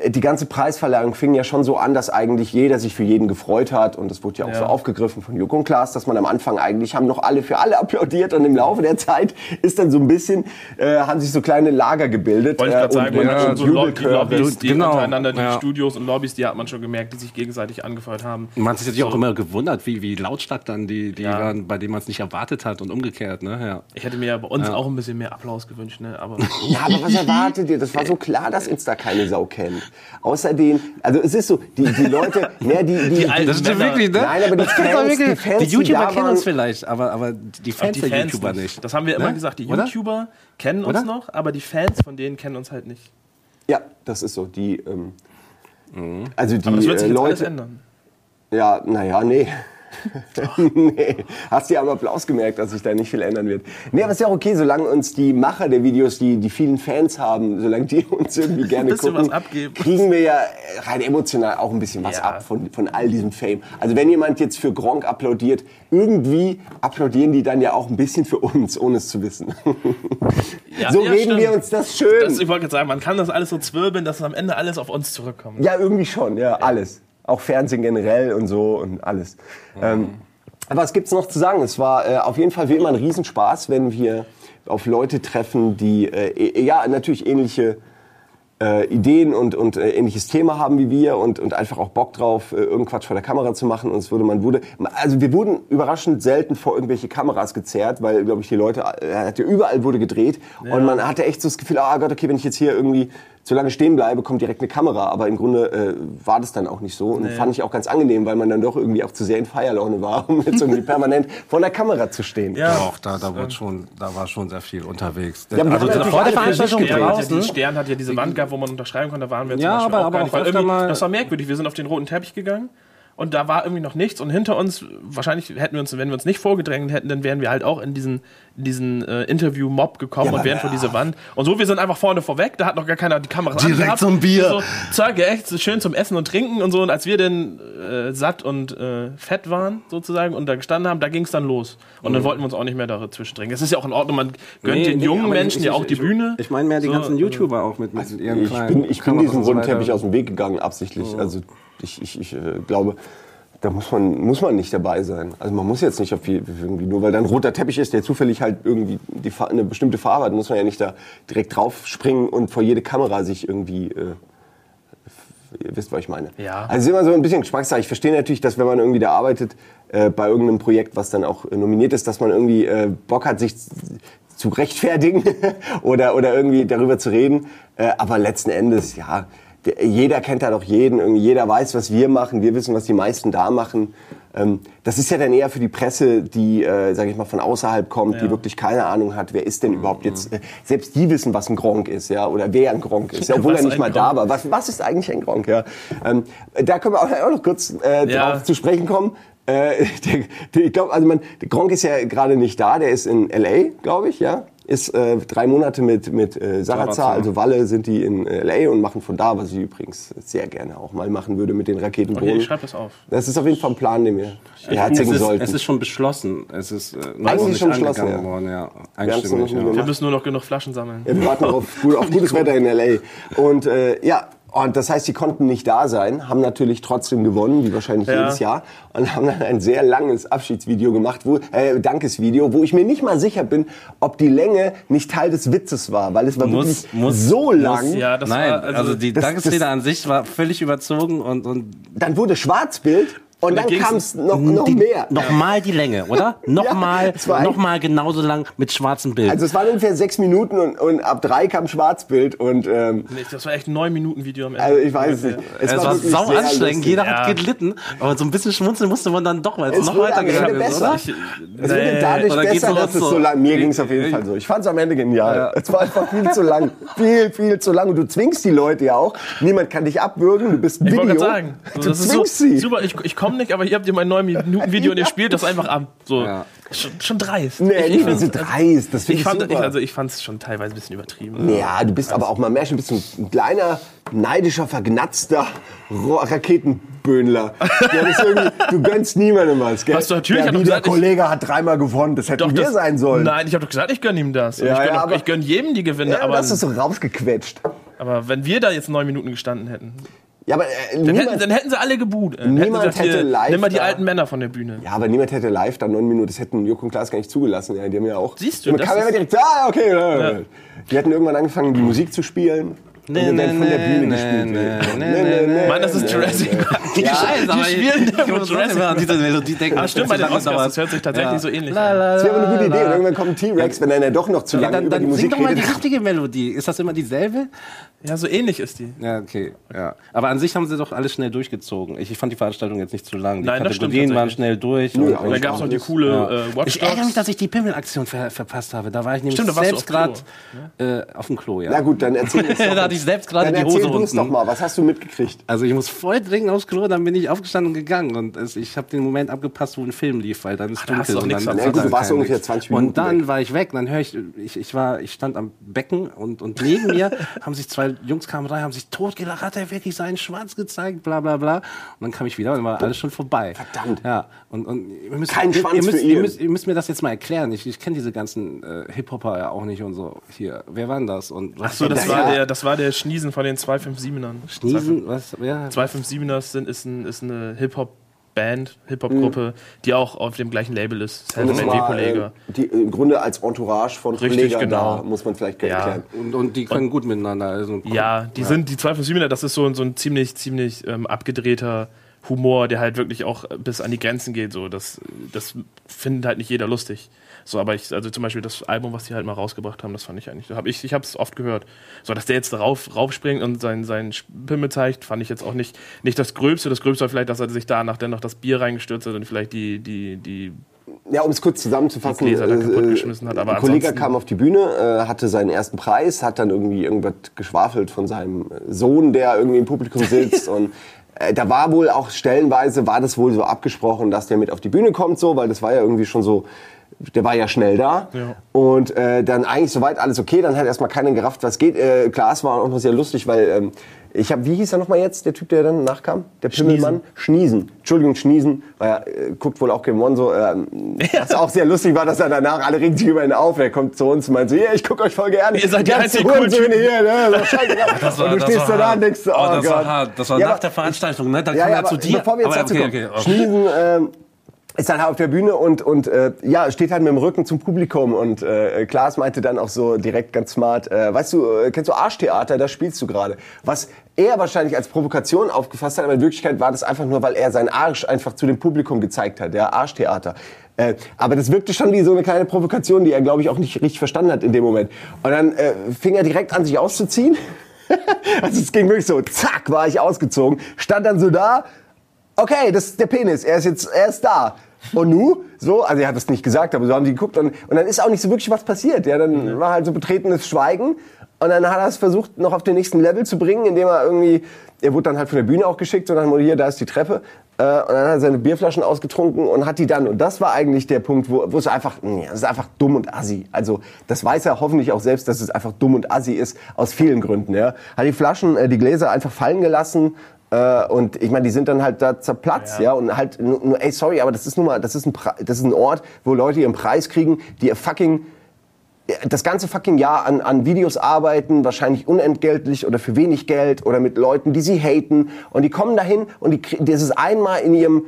A: die ganze Preisverleihung fing ja schon so an, dass eigentlich jeder sich für jeden gefreut hat und das wurde ja auch
B: Ja.
A: so aufgegriffen von Joko und Klaas, dass man am Anfang eigentlich haben noch alle für alle applaudiert und im Laufe der Zeit ist dann so ein bisschen äh, haben sich so kleine Lager gebildet
B: Wollte ich gerade
A: äh,
B: sagen, man
A: und,
B: hat
A: äh,
B: schon so Lob, die
A: Jubelchöre.
B: Lobbys, die
C: Genau,
B: untereinander, die
C: ja.
B: Studios und Lobbys, die hat man schon gemerkt, die sich gegenseitig angefeuert haben.
C: Man hat sich natürlich auch immer gewundert, wie, wie lautstark dann die, die
B: Ja.
C: waren, bei denen man es nicht erwartet hat und umgekehrt. Ne? Ja.
B: Ich hätte mir ja bei uns auch ein bisschen mehr Applaus gewünscht, ne? aber (laughs)
A: Ja, aber was erwartet ihr? Das war so klar, dass uns da keine Sau kennt. (laughs) Außerdem, also es ist so, die, die Leute, (laughs) ne, die, die, die,
B: alten
C: Das
B: Männer.
C: wirklich, ne?
A: Nein, aber die
C: ist
A: Fans-
C: wirklich-
A: die Fans,
C: die
A: die
C: YouTuber
A: da
C: kennen
A: waren-
C: uns vielleicht, aber, aber die Fans
B: die
C: der
B: Fans
C: YouTuber
B: nicht.
C: nicht.
B: Das haben wir immer
C: Ne?
B: gesagt. Die
C: Oder?
B: YouTuber kennen
C: Oder?
B: uns noch, aber die Fans von denen kennen uns halt nicht.
A: Ja, das ist so. Die, ähm, also die
B: Aber das wird sich
A: äh, Leute.
B: ändern.
A: Ja, naja, nee. (laughs) nee. Hast du ja am Applaus gemerkt, dass sich da nicht viel ändern wird. Nee, aber ist ja auch okay, solange uns die Macher der Videos, die, die vielen Fans haben, solange die (laughs) uns irgendwie gerne gucken, kriegen wir ja rein emotional auch ein bisschen was
B: Ja.
A: ab von, von all diesem Fame. Also wenn jemand jetzt für Gronk applaudiert, irgendwie applaudieren die dann ja auch ein bisschen für uns, ohne es zu wissen. (laughs)
B: Ja,
A: so
B: ja,
A: reden
B: stimmt.
A: wir uns das schön.
B: Das, ich wollte gerade sagen, man kann das alles so zwirbeln, dass es am Ende alles auf uns zurückkommt.
A: Ja, irgendwie schon, ja, alles. Auch Fernsehen generell und so und alles. Ähm, was gibt's noch zu sagen? Es war äh, auf jeden Fall wie immer ein Riesenspaß, wenn wir auf Leute treffen, die äh, eh- ja natürlich ähnliche äh, Ideen und, und äh, ähnliches Thema haben wie wir und, und einfach auch Bock drauf, äh, irgendeinen Quatsch vor der Kamera zu machen. Und es wurde, man wurde, also wir wurden überraschend selten vor irgendwelche Kameras gezerrt, weil, glaube ich, die Leute, äh, überall wurde gedreht. Und man hatte echt so das Gefühl, ah Gott, okay, wenn ich jetzt hier irgendwie zu lange stehen bleibe, kommt direkt eine Kamera. Aber im Grunde äh, war das dann auch nicht so. Und fand ich auch ganz angenehm, weil man dann doch irgendwie auch zu sehr in Feierlaune war, um jetzt irgendwie (laughs) permanent vor der Kamera zu stehen.
B: Ja,
C: Doch, da, da, wurde schon, da war schon sehr viel unterwegs.
A: Ja,
C: also
A: haben
C: vor der Veranstaltung
B: ja,
C: draußen.
B: die Stern hat ja diese Wand gehabt, wo man unterschreiben konnte. Da waren wir zum
C: Ja,
B: Beispiel
C: aber-
B: auch
C: aber
B: gar
C: auch
B: nicht, weil irgendwie-
C: mal-
B: Das war merkwürdig. Wir sind auf den roten Teppich gegangen und da war irgendwie noch nichts. Und hinter uns, wahrscheinlich hätten wir uns, wenn wir uns nicht vorgedrängt hätten, dann wären wir halt auch in diesen, in diesen äh, Interview-Mob gekommen
A: Ja,
B: und wären vor diese Wand. Und so, wir sind einfach vorne vorweg. Da hat noch gar keiner die Kamera
C: Direkt
B: angehabt.
C: zum Bier.
B: So, zack, ja, echt so schön zum Essen und Trinken und so. Und als wir dann äh, satt und äh, fett waren, sozusagen, und da gestanden haben, da ging es dann los. Und dann wollten wir uns auch nicht mehr dazwischen drängen. Es ist ja auch in Ordnung, man gönnt
C: Nee,
B: den
C: nee,
B: jungen Menschen
C: ich-
B: ja auch die
C: ich-
B: Bühne.
C: Ich meine mehr die
B: So,
C: ganzen
B: also-
C: YouTuber auch mit, mit ihren
A: Ich
C: kleinen
A: bin, ich bin
C: Kameras
A: diesem
C: und so
A: roten
C: weiter.
A: Teppich aus dem Weg gegangen, absichtlich. Also ich, ich, ich äh, glaube, da muss man, muss man nicht dabei sein. Also man muss jetzt nicht auf irgendwie, nur weil da ein roter Teppich ist, der zufällig halt irgendwie die, eine bestimmte Farbe hat, muss man ja nicht da direkt drauf springen und vor jede Kamera sich irgendwie... Äh, Ihr wisst, was ich meine.
B: Ja.
A: Also es ist immer so ein bisschen Geschmackssache. Ich verstehe natürlich, dass wenn man irgendwie da arbeitet, äh, bei irgendeinem Projekt, was dann auch äh, nominiert ist, dass man irgendwie äh, Bock hat, sich zu rechtfertigen (laughs) oder, oder irgendwie darüber zu reden. Äh, aber letzten Endes, ja, jeder kennt da doch jeden. Irgendwie jeder weiß, was wir machen. Wir wissen, was die meisten da machen. Ähm, das ist ja dann eher für die Presse, die, äh, sage ich mal, von außerhalb kommt, die wirklich keine Ahnung hat, wer ist denn überhaupt jetzt. Äh, selbst die wissen, was ein Gronk ist, ja, oder wer ein Gronk ist, ja, obwohl
B: Was
A: er nicht mal da
B: Gronk?
A: war. Was, was ist eigentlich ein Gronk? Ja? Ähm, da können wir auch, auch noch kurz äh,
B: Ja.
A: drauf zu sprechen kommen. Äh, (laughs) der, der, ich glaube, also man, Gronk ist ja gerade nicht da, der ist in LA, glaube ich, ja. Ist äh, drei Monate mit, mit äh, Sarazar, also Walle, sind die in LA und machen von da, was ich übrigens sehr gerne auch mal machen würde mit den Raketenbohnen.
B: Okay, ich schreibe das auf.
A: das ist auf jeden Fall ein Plan, den wir beherzigen
C: ist,
A: sollten.
C: es ist schon beschlossen. Es ist äh, noch
A: Eigentlich
C: nicht
A: schon beschlossen,
C: angegangen
A: ja.
C: worden, ja. Einstimmig,
A: nie
C: ja.
B: Wir müssen nur noch genug Flaschen sammeln.
A: Ja, wir warten auf, (laughs) gut, auf gutes Wetter in L.A. Und äh, ja, und das heißt, sie konnten nicht da sein, haben natürlich trotzdem gewonnen, wie wahrscheinlich
B: Ja.
A: jedes Jahr, und haben dann ein sehr langes Abschiedsvideo gemacht, wo, äh, Dankesvideo, wo ich mir nicht mal sicher bin, ob die Länge nicht Teil des Witzes war, weil es war
C: Muss-
A: wirklich
C: muss-
A: so lang.
B: Ja, das
C: Nein,
B: war,
C: also,
B: also,
C: die
A: das-
C: Dankesrede
A: das-
C: an sich war völlig überzogen und, und
A: Dann wurde Schwarzbild Und dann kam es noch, noch
C: die,
A: mehr.
C: Nochmal die Länge, oder? (laughs) Nochmal,
A: es war
C: noch mal genauso lang mit schwarzem Bild.
A: Also es waren ungefähr sechs Minuten und, und ab drei kam Schwarzbild und ähm,
B: Nee, das war echt ein 9-Minuten-Video am Ende.
A: also ich weiß es nicht.
C: es war
A: wirklich
C: sau anstrengend, jeder
B: Ja.
C: hat gelitten, aber so ein bisschen schmunzeln musste man dann doch, weil es
A: Es
C: noch
A: wurde
C: weiter gegangen ist,
A: besser.
C: oder?
B: Ich,
A: Es wurde dadurch besser, dass es so lang. Mir ging es auf jeden Fall so. Ich fand es am Ende genial. Es war einfach viel zu lang. Viel, viel zu lang. Und du zwingst die Leute ja auch. Niemand kann dich abwürgen. Du bist ein
B: ich
A: Video.
B: wollte gerade sagen,
A: du zwingst sie.
B: super, ich, ich komme nicht, aber hier habt ihr mein 9-Minuten-Video und ihr (laughs) spielt das einfach ab. So,
C: Ja.
B: schon, schon dreist.
A: Nee,
B: ich,
A: nicht
B: find's-
A: so dreist. Das finde
B: ich
A: ich,
B: fand,
A: super.
B: ich, also ich fand es schon teilweise ein bisschen übertrieben.
A: ja, du bist aber auch mal mehr schon ein bisschen ein kleiner, neidischer, vergnatzter Raketenböhnler. Irgendwie, (laughs) du gönnst niemandem was, gell?
B: Hast du natürlich,
A: ja,
B: er
A: der
B: gesagt, ich-
A: Kollege hat dreimal gewonnen. Das hätten wir
B: das-
A: sein sollen.
B: Nein, ich habe doch gesagt, ich gönne ihm das.
A: Ja,
B: ich gönne
A: ja,
B: auch-
A: aber-
B: ich gönne jedem die Gewinne,
A: Ja,
B: aber,
A: das ist so rausgequetscht.
B: aber wenn wir da jetzt neun Minuten gestanden hätten,
A: Ja, aber äh,
B: dann,
A: niemand,
B: hätten, dann hätten sie alle gebuht. Äh,
A: Niemand
B: hätten sie
A: hätte live
B: Nimm mal die
A: da-
B: alten Männer von der Bühne.
A: Ja, aber niemand hätte live dann neun Minuten, das hätten Joko und Klaas gar nicht zugelassen. Ja, die haben ja auch.
B: Siehst du, das
A: kam ja direkt, ah, okay. Ja. Die hätten irgendwann angefangen, die Musik zu spielen. Und
C: Nee,
A: dann
C: nee,
A: von der
C: nee,
A: Bühne
C: nee,
A: gespielt.
C: nee,
A: wird.
C: nee, nee,
B: Mann, das ist Jurassic Park. Die,
A: Ja,
B: die
C: aber
B: spielen
C: ich muss
B: Jurassic Park.
C: diese Melodie denken.
B: Ah, stimmt, bei den Oscars, das hört sich tatsächlich
C: Ja.
B: so ähnlich
C: La,
B: an.
A: Das wäre aber eine gute Idee. Und irgendwann kommt ein T-Rex, wenn er dann doch noch zu
C: Ja,
A: lange
C: dann
A: über die
C: dann sing
A: Musik
C: doch mal die
A: redet.
C: richtige Melodie. Ist das immer dieselbe?
B: Ja, so ähnlich ist die.
C: Ja, okay. Ja. Aber an sich haben sie doch alles schnell durchgezogen. Ich, ich fand die Veranstaltung jetzt nicht zu lang. Die
B: Nein,
C: Kategorien waren schnell durch.
A: Nö,
C: und-
A: aber
B: Da
C: und-
B: gab es noch die coole äh, Watch
C: ich ärgere mich, dass ich die Pimmelaktion ver verpasst habe. Da war ich nämlich
B: Stimmt,
C: selbst
B: auf
C: gerade äh, auf dem Klo. Ja.
A: Na gut, dann erzähl uns doch.
C: Hatte ich selbst gerade die
A: erzähl
C: Hose unten.
A: doch mal, was hast du mitgekriegt?
C: Also ich muss voll dringend aufs Klo, dann bin ich aufgestanden und gegangen. Und es, ich habe den Moment abgepasst, wo ein Film lief, weil dann ist
B: hast
C: dunkel. und
B: nichts
C: dann
A: Ja, gut, du warst ungefähr
C: Licht.
A: 20 Minuten
C: Und dann
A: weg.
C: war ich weg. Dann höre ich, ich, ich war, ich stand am Becken und, und neben mir (laughs) haben sich zwei Jungs kamen rein, haben sich totgelacht, hat er wirklich seinen Schwanz gezeigt, bla bla bla. Und dann kam ich wieder und dann war alles schon vorbei.
A: Verdammt.
C: Ja. Und, und ihr müsst,
A: Kein
C: ihr,
A: Schwanz
C: ihr müsst,
A: für
C: ihr
A: ihn.
C: müsst, ihr müsst mir das jetzt mal erklären. Ich, ich kenne diese ganzen äh, Hip-Hopper ja auch nicht und so. Hier, wer war denn das? Und was
B: Ach so, das war,
A: ja.
B: der, das war der Schniesen von den 257ern.
C: Schniesen, was? Ja.
B: 257ers sind, ist, ein, ist eine Hip-Hop-Band, Hip-Hop-Gruppe, die auch auf dem gleichen Label ist.
A: Und das
B: Selfmade wie
A: war,
B: Kollege.
A: äh, die, im Grunde als Entourage von
B: Richtig,
A: Kollegen
B: genau.
A: da, muss man vielleicht
B: Ja.
A: erklären.
C: Und, und die können gut miteinander. Also
B: Ja, die sind die 257er, das ist so, ein- so ein ziemlich, ziemlich ähm, abgedrehter Humor, der halt wirklich auch bis an die Grenzen geht. So. Das, das findet halt nicht jeder lustig. So, aber ich, also zum Beispiel das Album, was die halt mal rausgebracht haben, das fand ich eigentlich, hab ich, ich habe es oft gehört. So, dass der jetzt darauf raufspringt und seinen seinen Pimmel zeigt, fand ich jetzt auch nicht, nicht das Gröbste. Das Gröbste war vielleicht, dass er sich danach dann noch das Bier reingestürzt hat und vielleicht die, die, die
A: Ja, um es kurz zusammenzufassen,
B: Gläser
A: äh,
B: kaputtgeschmissen hat,
A: ein Kollege kam auf die Bühne, äh, hatte seinen ersten Preis, hat dann irgendwie irgendwas geschwafelt von seinem Sohn, der irgendwie im Publikum sitzt (laughs) und äh, da war wohl auch stellenweise, war das wohl so abgesprochen, dass der mit auf die Bühne kommt, so, weil das war ja irgendwie schon so, der war ja schnell da.
B: Ja.
A: Und äh, dann eigentlich soweit alles okay, dann hat erstmal keiner gerafft, was geht. Äh, klar, es war auch noch sehr lustig, weil ähm, ich habe, wie hieß er nochmal jetzt, der Typ, der dann nachkam? Der Pimmelmann? Schniesen. Entschuldigung, Schniesen. Weil er äh, guckt wohl auch Game so. Ähm, Was auch sehr lustig war, dass er danach, alle regen sich über ihn auf. Er kommt zu uns und meint so, ja, ich guck euch voll gerne.
B: Ihr seid die einzigen coolen
A: Hurensöhne hier, ne? So. (laughs)
C: Das war-
A: und du
C: das
A: stehst
C: war
A: da und denkst oh,
C: Oh, das war
A: Gott.
C: hart. Das war
A: Ja,
C: nach der Veranstaltung, ne? Dann
A: ja,
C: kam
A: ja,
C: er zu dir.
A: Bevor wir jetzt
C: Aber
A: dazu
C: okay,
A: kommen.
C: okay, okay.
A: Schniesen ähm, ist dann halt auf der Bühne und, und äh, ja, steht halt mit dem Rücken zum Publikum. Und äh, Klaas meinte dann auch so direkt ganz smart, äh, weißt du, äh, kennst du Arschtheater, da spielst du gerade. Was er wahrscheinlich als Provokation aufgefasst hat, aber in Wirklichkeit war das einfach nur, weil er seinen Arsch einfach zu dem Publikum gezeigt hat, ja, Arschtheater. Äh, aber das wirkte schon wie so eine kleine Provokation, die er, glaube ich, auch nicht richtig verstanden hat in dem Moment. Und dann äh, fing er direkt an, sich auszuziehen. (laughs) also es ging wirklich so, zack, war ich ausgezogen, stand dann so da, okay, das ist der Penis, er ist jetzt, er ist da. Und nu? So, also er hat das nicht gesagt, aber so haben die geguckt und, und dann ist auch nicht so wirklich was passiert. Ja, dann war halt so betretenes Schweigen und dann hat er es versucht, noch auf den nächsten Level zu bringen, indem er irgendwie, er wurde dann halt von der Bühne auch geschickt, so dann hier, da ist die Treppe. Äh, und dann hat er seine Bierflaschen ausgetrunken und hat die dann, und das war eigentlich der Punkt, wo, wo es einfach, nee, es ist einfach dumm und assi. Also das weiß er hoffentlich auch selbst, dass es einfach dumm und assi ist, aus vielen Gründen. Ja. Hat die Flaschen, äh, die Gläser einfach fallen gelassen, äh, und ich meine, die sind dann halt da zerplatzt, ja. und halt, nur, ey, sorry, aber das ist nun mal, das ist ein, Pre- das ist ein Ort, wo Leute ihren Preis kriegen, die ihr fucking das ganze fucking Jahr an, an Videos arbeiten, wahrscheinlich unentgeltlich oder für wenig Geld oder mit Leuten, die sie haten. Und die kommen dahin und die, das ist einmal in ihrem,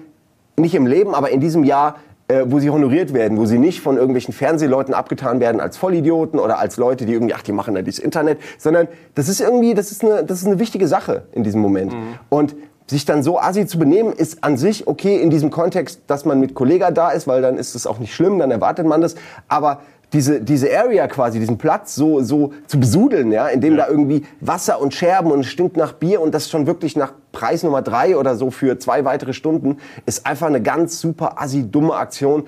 A: nicht im Leben, aber in diesem Jahr, äh, wo sie honoriert werden, wo sie nicht von irgendwelchen Fernsehleuten abgetan werden als Vollidioten oder als Leute, die irgendwie, ach, die machen da dieses Internet, sondern das ist irgendwie, das ist eine, das ist eine wichtige Sache in diesem Moment. Und sich dann so assi zu benehmen, ist an sich okay in diesem Kontext, dass man mit Kollega da ist, weil dann ist es auch nicht schlimm, dann erwartet man das. Aber diese, diese Area quasi, diesen Platz so, so zu besudeln, ja, indem da irgendwie Wasser und Scherben und es stinkt nach Bier und das schon wirklich nach Preis Nummer drei oder so für zwei weitere Stunden, ist einfach eine ganz super assi dumme Aktion,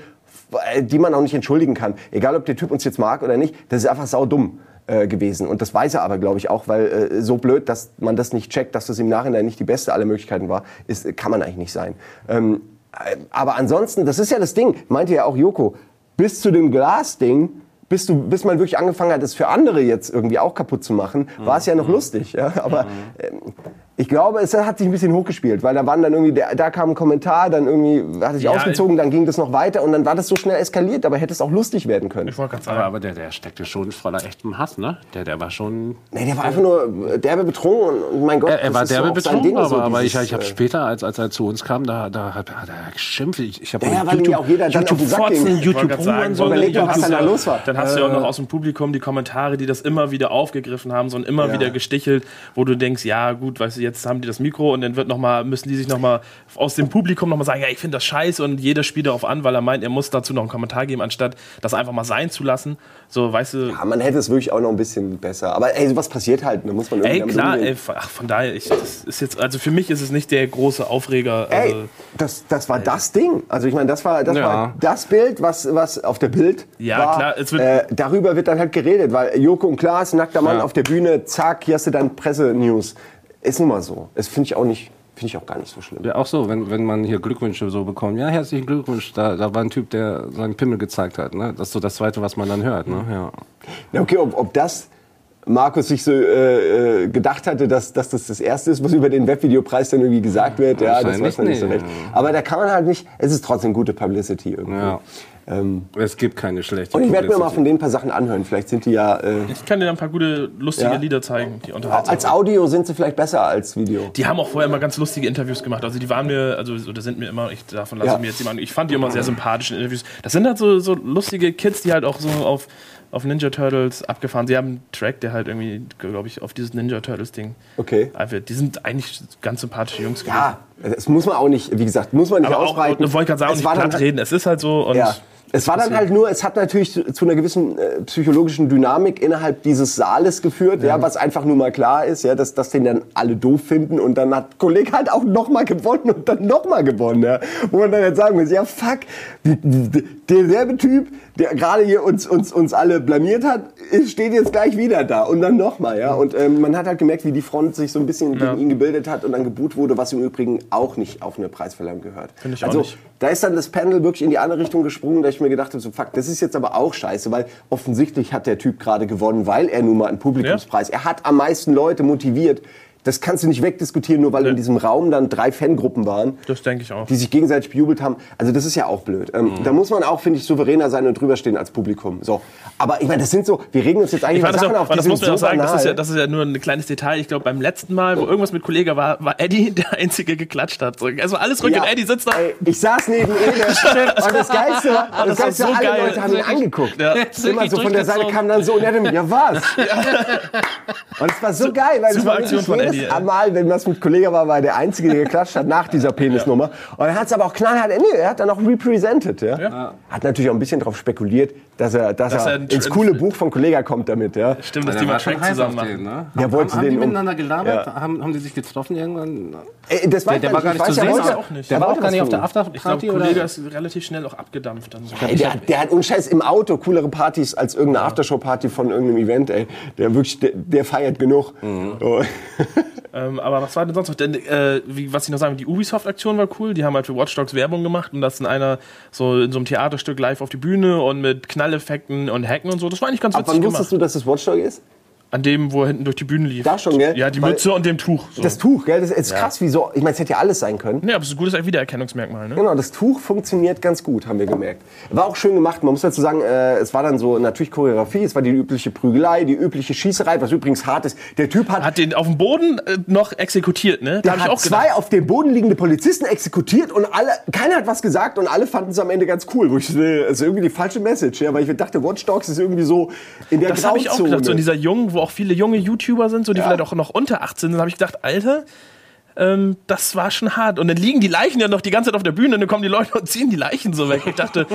A: äh, die man auch nicht entschuldigen kann. Egal, ob der Typ uns jetzt mag oder nicht, das ist einfach saudumm äh, gewesen. Und das weiß er aber, glaube ich, auch, weil äh, so blöd, dass man das nicht checkt, dass das im Nachhinein nicht die beste aller Möglichkeiten war, ist, kann man eigentlich nicht sein. Ähm, äh, aber ansonsten, das ist ja das Ding, meinte ja auch Joko, bis zu dem Glasding, bis, du, bis man wirklich angefangen hat, es für andere jetzt irgendwie auch kaputt zu machen, war es ja noch lustig. Ja? Aber ähm, ich glaube, es hat sich ein bisschen hochgespielt, weil da waren dann irgendwie, da, kam ein Kommentar, dann irgendwie hat sich
B: Ja,
A: ausgezogen, dann ging das noch weiter und dann war das so schnell eskaliert, aber hätte es auch lustig werden können.
B: Ich wollte gerade
C: Aber,
B: sagen.
C: aber der, der steckte schon voller echtem Hass, ne? Der, der war schon.
A: Nee, der war einfach nur äh, derbe betrunken und, mein Gott,
C: Er, er
A: das
C: war
A: ist so
C: derbe
A: sein
C: betrunken,
A: Ding,
C: aber,
A: so
C: aber ich,
A: dieses,
C: ich habe
A: äh,
C: später, als, als er zu uns kam, da, da hat, hat er geschimpft. Ich, ich habe
A: Ja, weil ja auch jeder dann auf den Sack ging.
C: YouTube
B: sagen,
C: Hurensohn,
A: überleg mal, was
C: YouTube-
A: dann da los war.
B: Dann hast du ja auch noch aus dem Publikum die Kommentare, die das immer wieder aufgegriffen haben, so und immer
A: Ja.
B: wieder gestichelt, wo du denkst, ja gut, weißt du, jetzt haben die das Mikro und dann wird noch mal, müssen die sich noch mal aus dem Publikum noch mal sagen, ja, ich finde das scheiße und jeder spielt darauf an, weil er meint, er muss dazu noch einen Kommentar geben, anstatt das einfach mal sein zu lassen. So, weißt du,
A: Ja, man hätte es wirklich auch noch ein bisschen besser. Aber ey, sowas passiert halt, da muss man irgendwie
B: ey, klar, ey, ach, von daher, ich, das ist jetzt, also für mich ist es nicht der große Aufreger.
A: Ey,
B: Also,
A: das, das war das Ding. Also ich meine, das war das,
C: Ja.
A: war das Bild, was, was auf der Bild
B: Ja,
A: war.
B: klar, es wird-
A: äh, darüber wird dann halt geredet, weil Joko und Klaas, nackter Mann
C: Ja.
A: auf der Bühne, zack, hier hast du dann Pressenews. Ist nun mal so. Das finde ich auch nicht, finde ich auch gar nicht so schlimm.
C: Ja, auch so, wenn, wenn man hier Glückwünsche so bekommt. Ja, herzlichen Glückwunsch. Da, da war ein Typ, der seinen Pimmel gezeigt hat. Ne? Das ist so das Zweite, was man dann hört. Ne? Ja.
A: Ja, okay, ob, ob das Markus sich so äh, äh, gedacht hatte, dass, dass das das Erste ist, was über den Webvideopreis dann irgendwie gesagt wird, ja, das weiß man nicht so recht. Aber da kann man halt nicht, es ist trotzdem gute Publicity irgendwie.
C: Ja.
A: Ähm,
C: Es gibt keine schlechte
A: und ich werde mir mal von denen ein paar Sachen anhören. Vielleicht sind die ja, äh,
B: ich kann dir ein paar gute, lustige
A: Ja.
B: Lieder zeigen, die unterhaltsam
A: als Audio sind sie vielleicht besser als Video.
B: Die haben auch vorher immer ganz lustige Interviews gemacht. Also die waren mir, also oder sind mir immer, ich davon lasse
A: Ja.
B: ich mir jetzt jemanden, ich fand die immer sehr sympathisch in Interviews. Das sind halt so, so lustige Kids, die halt auch so auf, auf Ninja Turtles abgefahren. Sie haben einen Track, der halt irgendwie, glaube ich, auf dieses Ninja Turtles Ding.
A: Okay.
B: einfach- Die sind eigentlich ganz sympathische Jungs gewesen.
A: Ja, das muss man auch nicht, wie gesagt, muss man nicht
B: aber auch,
A: ausbreiten.
B: ich wollte gerade sagen,
A: Es
B: nicht
A: war dann
B: platt
A: halt-
B: reden. Es ist halt so und
A: Ja. Es war dann halt nur, es hat natürlich zu, zu einer gewissen äh, psychologischen Dynamik innerhalb dieses Saales geführt, ja. was einfach nur mal klar ist, ja, dass, dass den dann alle doof finden und dann hat Kollege halt auch nochmal gewonnen und dann nochmal gewonnen, ja. Wo man dann jetzt sagen muss, ja fuck, derselbe Typ, der gerade hier uns, uns, uns alle blamiert hat, steht jetzt gleich wieder da und dann nochmal, ja. Und ähm, man hat halt gemerkt, wie die Front sich so ein bisschen
B: Ja.
A: gegen ihn gebildet hat und dann geboot wurde, was im Übrigen auch nicht auf eine Preisverleihung gehört.
B: Finde ich auch
A: also,
B: nicht.
A: Da ist dann das Panel wirklich in die andere Richtung gesprungen, da ich mir gedacht habe, so fuck, das ist jetzt aber auch scheiße, weil offensichtlich hat der Typ gerade gewonnen, weil er nun mal einen Publikumspreis, er hat am meisten Leute motiviert. Das kannst du nicht wegdiskutieren, nur weil in diesem Raum dann drei Fangruppen waren,
B: das denke ich auch.
A: die sich gegenseitig bejubelt haben. Also das ist ja auch blöd. Ähm,
B: Mhm.
A: Da muss man auch, finde ich, souveräner sein und drüber stehen als Publikum. So. Aber ich meine, das sind so, wir regen uns jetzt eigentlich
B: Ich
A: über Sachen
B: auch,
A: auf, die
B: das
A: sind
B: muss man
A: so
B: auch sagen, das ist, ja, das ist ja nur ein kleines Detail. Ich glaube, beim letzten Mal, wo irgendwas mit Kollege war, war Eddie (laughs) der Einzige geklatscht hat. So, Also alles ruhig
A: Ja.
B: und Eddie sitzt da.
A: Ey, ich saß neben (laughs) Ede und das Geilste war, das
B: das
A: Geilste
B: so
A: alle
B: geil.
A: Leute haben ihn angeguckt.
B: Ja.
A: Immer so von der Seite kam dann so und er hat ja was? (laughs) Und es war so geil, weil es war wirklich
B: von Eddie, ey.
A: Mal, wenn das mit Kollege war, war er der Einzige, der geklatscht hat nach dieser Penisnummer. Und er hat es aber auch knallhart, nee, er hat dann auch represented. Ja?
B: Ja.
A: Hat natürlich auch ein bisschen darauf spekuliert, dass er, dass
B: Dass
A: er,
B: er ein
A: ins coole Buch von Kollega kommt damit. Ja?
B: Stimmt, dass
C: Der
B: die mal
C: war schon
B: Track zusammen machen.
C: den, ne?
A: Der
C: haben,
A: wollte
C: haben
A: den
C: die
A: um-
C: miteinander gelabert?
A: Ja.
C: Haben, haben die sich getroffen irgendwann?
A: Ey, das
C: Der, der war gar
A: ich
C: nicht zu
A: ja
C: sehen.
B: ich auch nicht.
C: Der war auch
A: wollte
C: gar nicht auf der Afterparty?
B: Kollege
C: oder?
B: ist relativ schnell auch abgedampft. Dann so.
A: Ey, der, der hat unscheiß im Auto coolere Partys als irgendeine Aftershow-Party von irgendeinem Event, ey. Der wirklich, der, der feiert genug. So.
B: Ähm, aber was war denn sonst noch? Denn, äh, wie, was ich noch sagen die Ubisoft-Aktion war cool. Die haben halt für Watch Dogs Werbung gemacht und das in einer, so in so einem Theaterstück live auf die Bühne und mit Knalleffekten und Hacken und so. Das war eigentlich ganz
A: Ab
B: witzig
A: wann
B: gemacht.
A: wusstest du, dass das Watchdog ist?
B: An dem, wo er hinten durch die Bühne lief.
A: Da schon, gell?
B: Ja, die
A: Weil-
B: Mütze und dem Tuch. So.
A: Das Tuch, gell? Das ist krass, wieso. Ich meine, es hätte ja alles sein können.
B: nee, aber es ist ein gutes Wiedererkennungsmerkmal. Ne?
A: Genau, das Tuch funktioniert ganz gut, haben wir gemerkt. War auch schön gemacht. Man muss dazu sagen, äh, es war dann so natürlich Choreografie, es war die übliche Prügelei, die übliche Schießerei, was übrigens hart ist. Der Typ hat,
B: Hat den auf dem Boden äh, noch exekutiert, ne? Da
A: der hat
B: auch gedacht.
A: zwei auf dem Boden liegende Polizisten exekutiert und alle, keiner hat was gesagt und alle fanden es am Ende ganz cool. Wo ich, äh, also irgendwie die falsche Message, ja, weil ich dachte, Watch Dogs ist irgendwie so in der
B: Das habe ich auch
A: Grauzone.
B: gedacht. So in dieser jungen, wo auch viele junge YouTuber sind, so die
A: Ja.
B: vielleicht auch noch unter 18 sind, habe ich gedacht, Alter, ähm, das war schon hart. Und dann liegen die Leichen ja noch die ganze Zeit auf der Bühne und dann kommen die Leute und ziehen die Leichen so weg. Ich dachte,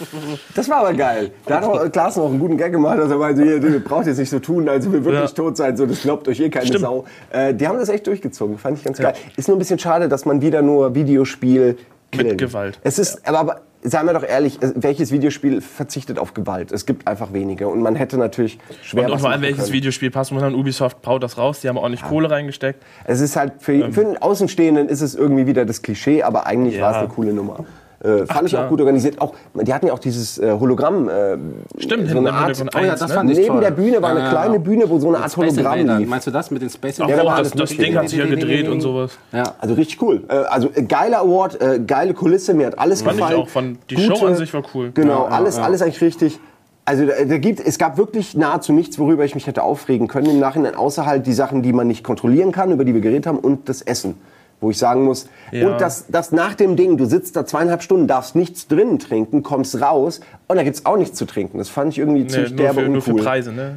B: (laughs)
A: Das war aber geil. Da hat auch Klaas noch einen guten Gag gemacht, dass er meinte, ihr, ihr braucht jetzt nicht so tun, als wir wirklich
B: Ja.
A: tot sein, so, das glaubt euch eh keine
B: Stimmt.
A: Sau. Äh, die haben das echt durchgezogen, fand ich ganz geil. Ist nur ein bisschen schade, dass man wieder nur Videospiel killen.
B: Gewalt.
A: Es ist, aber, aber seien wir doch ehrlich, welches Videospiel verzichtet auf Gewalt? Es gibt einfach wenige und man hätte natürlich schwer
B: und nur an
A: machen
B: welches
A: können.
B: Videospiel passt man dann. Ubisoft baut das raus, die haben ordentlich Kohle reingesteckt.
A: Es ist halt für,
B: Ähm.
A: für einen Außenstehenden ist es irgendwie wieder das Klischee, aber eigentlich
B: Ja.
A: war es eine coole Nummer. Äh, fand ich
B: klar.
A: auch gut organisiert. Auch, die hatten ja auch dieses äh, Hologramm. Äh,
B: Stimmt,
A: so eine Art,
C: Oh ja, das
B: ne?
C: fand ich
A: Neben
C: toll.
A: der Bühne war eine
C: Ja,
A: kleine. Bühne, wo so eine Art
C: Space
A: Hologramm
C: Invader.
A: lief.
C: Meinst du das mit den Space
B: Auch
A: Ja, da war
B: das, das Ding hat sich ja gedreht und sowas.
C: Ja.
A: Also richtig cool. Äh, also äh, geiler Award, äh, geile Kulisse, mir hat alles
B: Fand ich
A: gefallen.
B: auch. Von, die Show an sich war cool.
A: Genau, alles, alles eigentlich richtig. Also da, da gibt, es gab wirklich nahezu nichts, worüber ich mich hätte aufregen können im Nachhinein, außer halt die Sachen, die man nicht kontrollieren kann, über die wir geredet haben, und das Essen. Wo ich sagen muss,
B: Ja.
A: und das, das nach dem Ding, du sitzt da zweieinhalb Stunden, darfst nichts drinnen trinken, kommst raus und da gibt's auch nichts zu trinken. Das fand ich irgendwie
B: Nee,
A: ziemlich derbe
B: für, nur für
A: uncool.
B: Preise, ne?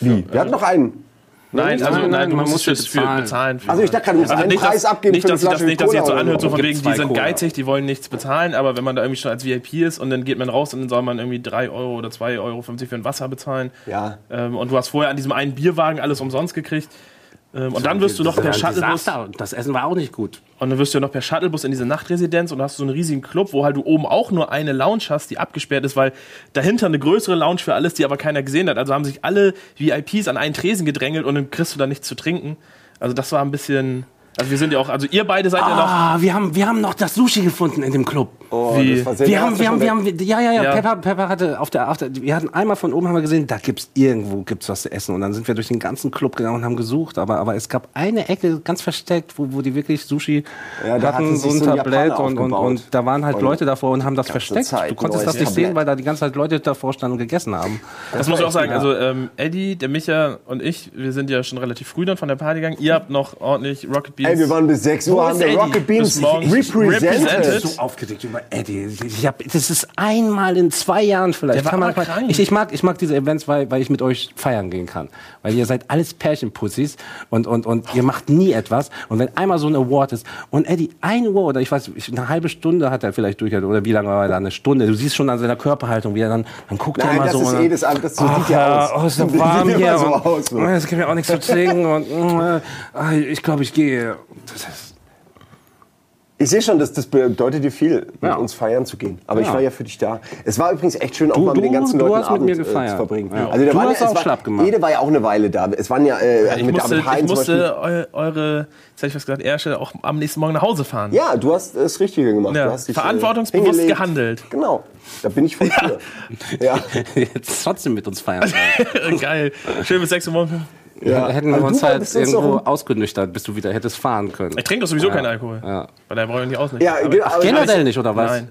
A: Wie? Wir hatten noch einen.
B: Nein, also
C: nein, man
B: musst
C: muss
B: fürs
C: für
B: für
C: bezahlen.
B: bezahlen. Für
A: Also ich dachte gerade, du musst einen
B: nicht,
A: Preis
B: dass,
A: abgeben
B: nicht,
A: für
B: dass sich das nicht, dass jetzt so anhört, so von wegen,
C: Gibt
B: die sind
C: Cola.
B: geizig, die wollen nichts bezahlen, aber wenn man da irgendwie schon als VIP ist und dann geht man raus und dann soll man irgendwie 3 Euro oder 2,50 Euro für ein Wasser bezahlen.
A: Ja.
B: Ähm, und du hast vorher an diesem einen Bierwagen alles umsonst gekriegt. Ähm, und dann wirst du noch per Shuttlebus
C: Das Essen war auch nicht gut.
B: und dann wirst du ja noch per Shuttlebus in diese Nachtresidenz und hast so einen riesigen Club, wo halt du oben auch nur eine Lounge hast, die abgesperrt ist, weil dahinter eine größere Lounge für alles, die aber keiner gesehen hat. Also haben sich alle VIPs an einen Tresen gedrängelt und dann kriegst du da nichts zu trinken. Also das war ein bisschen. Also wir sind ja auch, also ihr beide seid ja noch.
C: Ah, wir haben, wir haben noch das Sushi gefunden in dem Club.
A: Oh,
B: Wie?
A: das
C: Wir haben, wir haben, wir haben, ja, ja, ja,
B: Ja.
C: Pepper, Pepper hatte auf der, auf der, wir hatten einmal von oben haben wir gesehen, da gibt's irgendwo gibt's was zu essen und dann sind wir durch den ganzen Club gegangen und haben gesucht, aber, aber es gab eine Ecke ganz versteckt, wo, wo die wirklich Sushi
A: Ja, da hatte
C: hatten, so ein Tablett und, und, und da waren halt
A: Und
C: Leute davor und haben das versteckt.
A: Zeit
C: du konntest das nicht
A: Tablett.
C: sehen, weil da die ganze Zeit Leute davor standen und gegessen haben.
B: Das muss ich auch sagen. Also ähm, Eddie, der Micha und ich, wir sind ja schon relativ früh dann von der Party gegangen. Ihr habt noch ordentlich Rocket Beans.
A: Ey, wir waren bis 6
B: Wo
A: Uhr, haben der
B: Eddie?
A: Rocket Beans represented.
B: represented.
C: so aufgeregt über Eddie. Ich hab, das ist einmal in zwei Jahren vielleicht.
B: Der war
C: mal- ich, ich, mag, ich mag diese Events, weil, weil ich mit euch feiern gehen kann. Weil ihr seid alles Pärchenpussys und, und, und ihr macht nie etwas. Und wenn einmal so ein Award ist und Eddie ein Award, oder ich weiß, ich- eine halbe Stunde hat er vielleicht durchgehalten, oder wie lange war er da? Eine Stunde. Du siehst schon an seiner Körperhaltung, wie er dann, dann guckt er
A: Nein,
C: immer
A: das
C: so.
A: ist eh das, das so
C: Ach (laughs)
A: sieht ja
C: ja,
A: aus.
C: oh, ist so warm
A: immer
C: hier.
A: so
C: und,
A: aus, so.
C: Jetzt gibt mir auch nichts zu trinken und äh, ich glaube, ich gehe. Das ist,
A: Ich sehe schon, dass das bedeutet dir viel, mit
C: Ja.
A: uns feiern zu gehen. Aber ich
C: Ja.
A: war ja für dich da. Es war übrigens echt schön, auch
C: Du-
A: mal mit den ganzen
C: du
A: Leuten
C: hast mit
A: Abend
C: mir
A: äh, zu
C: gefeiert.
A: verbringen.
C: Ja.
A: Also da
C: Du hast
A: ja,
C: auch
A: war,
C: schlapp gemacht.
A: Ede war ja auch eine Weile da. Es waren ja, äh,
B: ich
A: mit
B: musste,
A: David Hein
B: ich musste eu, eure, jetzt hätte ich was gesagt, Ersche auch am nächsten Morgen nach Hause fahren.
A: Ja, du hast das Richtige gemacht.
B: Ja,
A: Du hast dich, äh,
B: verantwortungsbewusst
A: hingelegt.
B: gehandelt.
A: Genau. Da bin ich voll für. Ja. (laughs)
C: jetzt trotzdem mit uns feiern. (laughs)
B: Geil. Schön bis 6 Uhr morgens.
A: Ja.
C: Hätten wir uns halt irgendwo
A: doch-
C: ausgenüchtert, bis du wieder hättest fahren können.
B: Ich trinke doch sowieso keinen Alkohol.
C: Ja.
B: Weil da brauche ich nicht ausnüchtern.
A: Ja,
B: Aber-
A: aber-
C: Generell nicht, oder was?
B: Nein.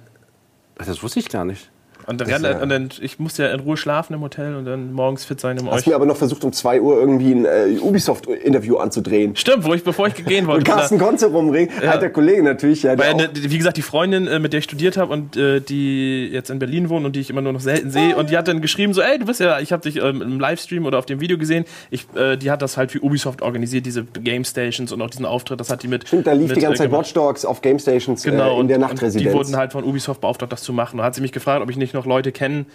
C: Das wusste ich gar nicht.
B: Und dann,
A: ja-
B: und dann, ich musste ja in Ruhe schlafen im Hotel und dann morgens fit sein, um
A: Hast
B: euch.
A: mir aber noch versucht, um 2 Uhr irgendwie ein äh, Ubisoft-Interview anzudrehen.
B: Stimmt, wo ich, bevor ich gehen wollte. (laughs)
A: Und Carsten Konze rumringen, alter Kollege natürlich. Ja, der
B: Weil, ne, wie gesagt, die Freundin, äh, mit der ich studiert habe und äh, die jetzt in Berlin wohnt und die ich immer nur noch selten sehe, und die hat dann geschrieben so, ey, du bist ja, ich habe dich ähm, im Livestream oder auf dem Video gesehen, ich, äh, die hat das halt für Ubisoft organisiert, diese Game Stations und auch diesen Auftritt, das hat die mit
A: Stimmt, da lief
B: mit,
A: die ganze
B: äh,
A: Zeit. Watch Dogs auf Game Stations
B: Genau,
A: äh, in der
B: und,
A: Nachtresidenz.
B: Und die wurden halt von Ubisoft beauftragt, das zu machen. Da hat sie mich gefragt, ob ich nicht noch Leute kenne,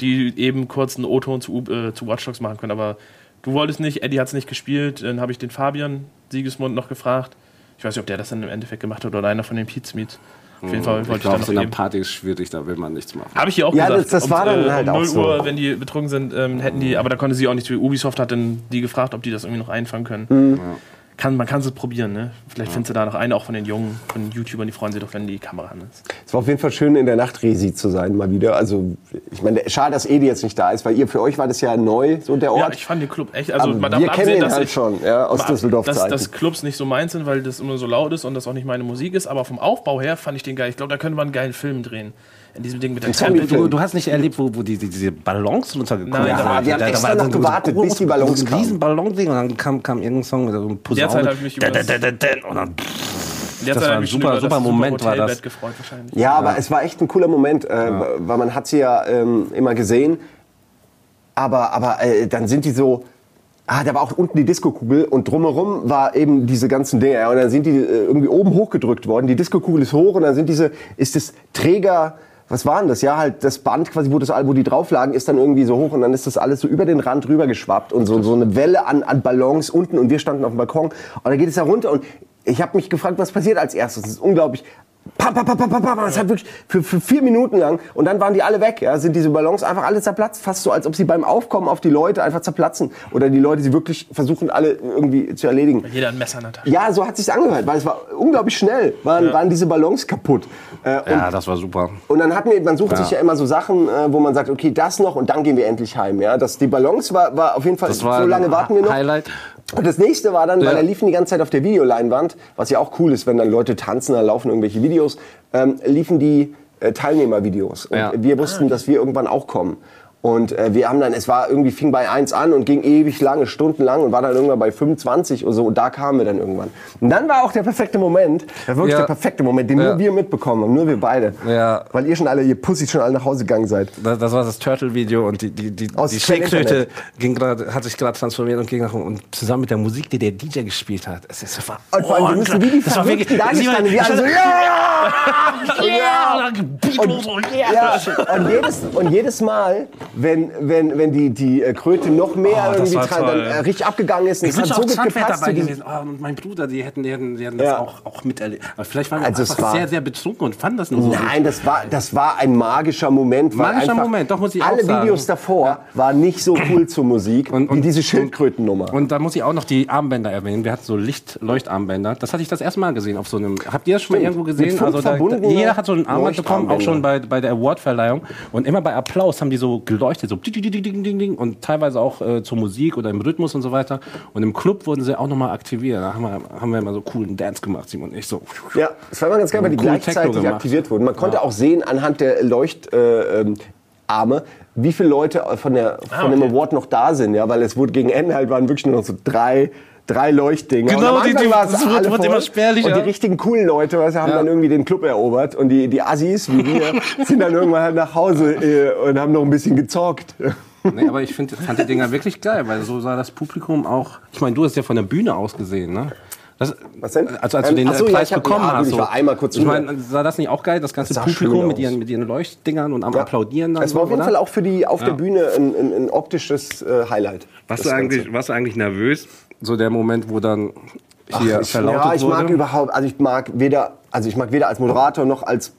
B: die eben kurz einen O-Ton zu, U- äh, zu Watch Dogs machen können. Aber du wolltest nicht, Eddie hat es nicht gespielt. Dann habe ich den Fabian Siegesmund noch gefragt. Ich weiß nicht, ob der das dann im Endeffekt gemacht hat oder einer von den Pizmeets. Auf jeden Fall
C: Ich
B: wollte ich,
C: glaube,
B: da
C: so
B: noch
C: eine
B: eben.
C: Party ist schwierig, da will man nichts machen.
B: Habe ich hier auch
A: Ja,
B: gesagt.
A: das- das war dann
B: um,
A: halt
B: um
A: auch
B: 0
A: so.
B: Uhr, wenn die betrunken sind, ähm, hätten die, aber da konnte sie auch nicht. Ubisoft hat dann die gefragt, ob die das irgendwie noch einfangen können.
A: Mhm.
B: Kann, man kann es probieren, ne? Vielleicht findest du da noch einen, auch von den Jungen, von den YouTubern, die freuen sich doch, wenn die Kamera an ist.
A: Es war auf jeden Fall schön, in der Nachtresi zu sein, mal wieder. Also, ich meine, schade, dass Edi jetzt nicht da ist, weil ihr, für euch war das ja neu, so der
B: Ja,
A: Ort.
B: ich fand den Club echt. Also,
A: Aber
B: man
A: wir kennen ihn halt
B: ich,
A: schon, ja, aus Düsseldorf
B: dass, dass Clubs nicht so meins sind, weil das immer so laut ist und das auch nicht meine Musik ist. Aber vom Aufbau her fand ich den geil. Ich glaube, da könnte man einen geilen Film drehen. In diesem Ding mit der Treppe.
C: Du, du hast nicht erlebt, wo, wo die, die, diese Ballons runtergekommen
B: Nein,
C: sind.
B: da-
A: wir haben extra noch gewartet, bis die Ballons
C: Ein
A: kamen.
C: riesen Ballonding und dann kam, kam irgendein Song mit so einem Posaune.
B: Derzeit habe ich mich über das,
C: Und dann
B: derzeit
C: war ein
B: ich mich
C: super- super
B: das
C: Moment war das.
B: gefreut wahrscheinlich.
A: Ja, aber es war echt ein cooler Moment, äh, weil man hat sie ja ähm, immer gesehen. Aber, aber äh, dann sind die so, Ah, da war auch unten die Diskokugel und drumherum war eben diese ganzen Dinge. Ja, und dann sind die äh, irgendwie oben hochgedrückt worden. Die Diskokugel ist hoch und dann sind diese, ist das Träger, was war denn das? Ja, halt das Band quasi, wo, das, wo die drauf lagen, ist dann irgendwie so hoch und dann ist das alles so über den Rand rüber geschwappt und so, so eine Welle an, an Ballons unten und wir standen auf dem Balkon und dann geht es da runter und ich habe mich gefragt, was passiert als erstes. Das ist unglaublich. Pam, pam, pam, pam, pam, pam. Das hat wirklich für, für vier Minuten lang und dann waren die alle weg. Ja, sind diese Ballons einfach alle zerplatzt, fast so, als ob sie beim Aufkommen auf die Leute einfach zerplatzen oder die Leute sie wirklich versuchen alle irgendwie zu erledigen.
B: Jeder ein Messer in der Tasche.
A: Ja, so hat sich's angehört, weil es war unglaublich schnell, waren, waren diese Ballons kaputt. Äh, und
C: Ja, das war super.
A: und dann hatten wir, man sucht sich ja immer so Sachen, äh, wo man sagt, okay, das noch und dann gehen wir endlich heim. Ja, das, die Ballons war, war auf jeden Fall,
C: Das war
A: so lange warten wir noch.
C: Highlight.
A: Und das nächste war dann,
C: Ja.
A: weil er liefen die ganze Zeit auf der Videoleinwand, was ja auch cool ist, wenn dann Leute tanzen, da laufen irgendwelche Videos, ähm, liefen die äh, Teilnehmervideos. Und
C: Ja.
A: wir wussten, dass wir irgendwann auch kommen. Und äh, wir haben dann, es war irgendwie, fing bei 1 an und ging ewig lange, stundenlang und war dann irgendwann bei 25 oder so. Und da kamen wir dann irgendwann. Und dann war auch der perfekte Moment, war wirklich
C: Ja.
A: der perfekte Moment, den
C: Ja.
A: nur wir mitbekommen haben, nur wir beide.
C: Ja.
A: Weil ihr schon alle, ihr Pussys schon alle nach Hause gegangen seid.
C: Das, das war das Turtle-Video und die, die, die,
A: Aus
C: die Schildkröte
A: Internet.
C: ging grad, hat sich gerade transformiert und ging nach. Und zusammen mit der Musik, die der DJ gespielt hat. Es ist einfach
A: Und vor allem, wir müssen wie die
C: das war wirklich,
A: da gestanden. Wir alle so,
C: ja, (laughs) ja.
A: Ja, und jedes, und jedes Mal, wenn, wenn, wenn die, die äh, Kröte noch mehr
C: Oh,
A: irgendwie dann äh, richtig abgegangen ist, und
C: Ich
A: es hat so gut gepasst
C: dabei gewesen. Oh, und mein Bruder, die hätten, die hätten, die hätten
A: Ja.
C: das auch, auch miterlebt. Aber vielleicht waren wir
A: Also
C: einfach
A: war-
C: sehr, sehr betrunken und fanden das nur so.
A: Nein, das war, das war ein magischer Moment.
C: Magischer Moment, doch, muss ich auch
A: Alle
C: sagen.
A: Videos davor waren nicht so cool zur Musik
C: Und-
A: wie
C: und-
A: diese Schildkrötennummer.
C: Und da muss ich auch noch die Armbänder erwähnen. Wir hatten so Licht-Leuchtarmbänder. Das hatte ich das erste Mal gesehen auf so einem. Habt ihr das schon mal
A: Stimmt.
C: irgendwo
A: Mit
C: gesehen? Also da, jeder hat so ein Armband bekommen, auch schon bei, bei der Awardverleihung. Und immer bei Applaus haben die so geleuchtet, so ding, ding. und teilweise auch äh, zur Musik oder im Rhythmus und so weiter. Und im Club wurden sie auch nochmal aktiviert. Da haben wir, haben wir immer so coolen Dance gemacht, Simon und ich so.
A: Ja, das war immer ganz geil, weil die gleichzeitig aktiviert wurden. Man konnte auch sehen anhand der Leuchtarme, äh, ähm, wie viele Leute von, der, von dem
B: okay.
A: Award noch da sind. Ja, weil es wurde gegen Ende halt waren wirklich nur noch so drei drei Leuchtdinger.
C: Genau,
A: und
C: die- die-
A: war es
C: das wird-
A: alle
C: wird immer spärlicher.
A: Und die richtigen coolen Leute weißt, du, haben
C: Ja.
A: dann irgendwie den Club erobert und die, die Assis wie wir (laughs) sind dann irgendwann halt nach Hause äh, und haben noch ein bisschen gezockt.
C: Nee, aber ich find, fand die Dinger wirklich geil, weil so sah das Publikum auch. Ich meine, du hast ja von der Bühne aus gesehen, ne? Das,
A: Was denn?
C: Also als du
A: Ähm,
C: den
A: ach so, ja,
C: Preis bekommen
A: ja, gut,
C: hast.
A: ich war einmal kurz
C: Ich meine, sah das nicht auch geil, das ganze
A: Das
C: Publikum mit ihren, mit ihren Leuchtdingern und am
A: Ja.
C: Applaudieren dann
A: Es war auf
C: so,
A: jeden
C: oder?
A: Fall auch für die auf
C: Ja.
A: der Bühne ein, ein, ein optisches äh, Highlight.
C: Warst du, eigentlich, warst du eigentlich nervös? So der Moment, wo dann hier
A: ich,
C: verlautet
A: ja, ich
C: wurde?
A: mag überhaupt, also ich mag weder, also ich mag weder als Moderator noch als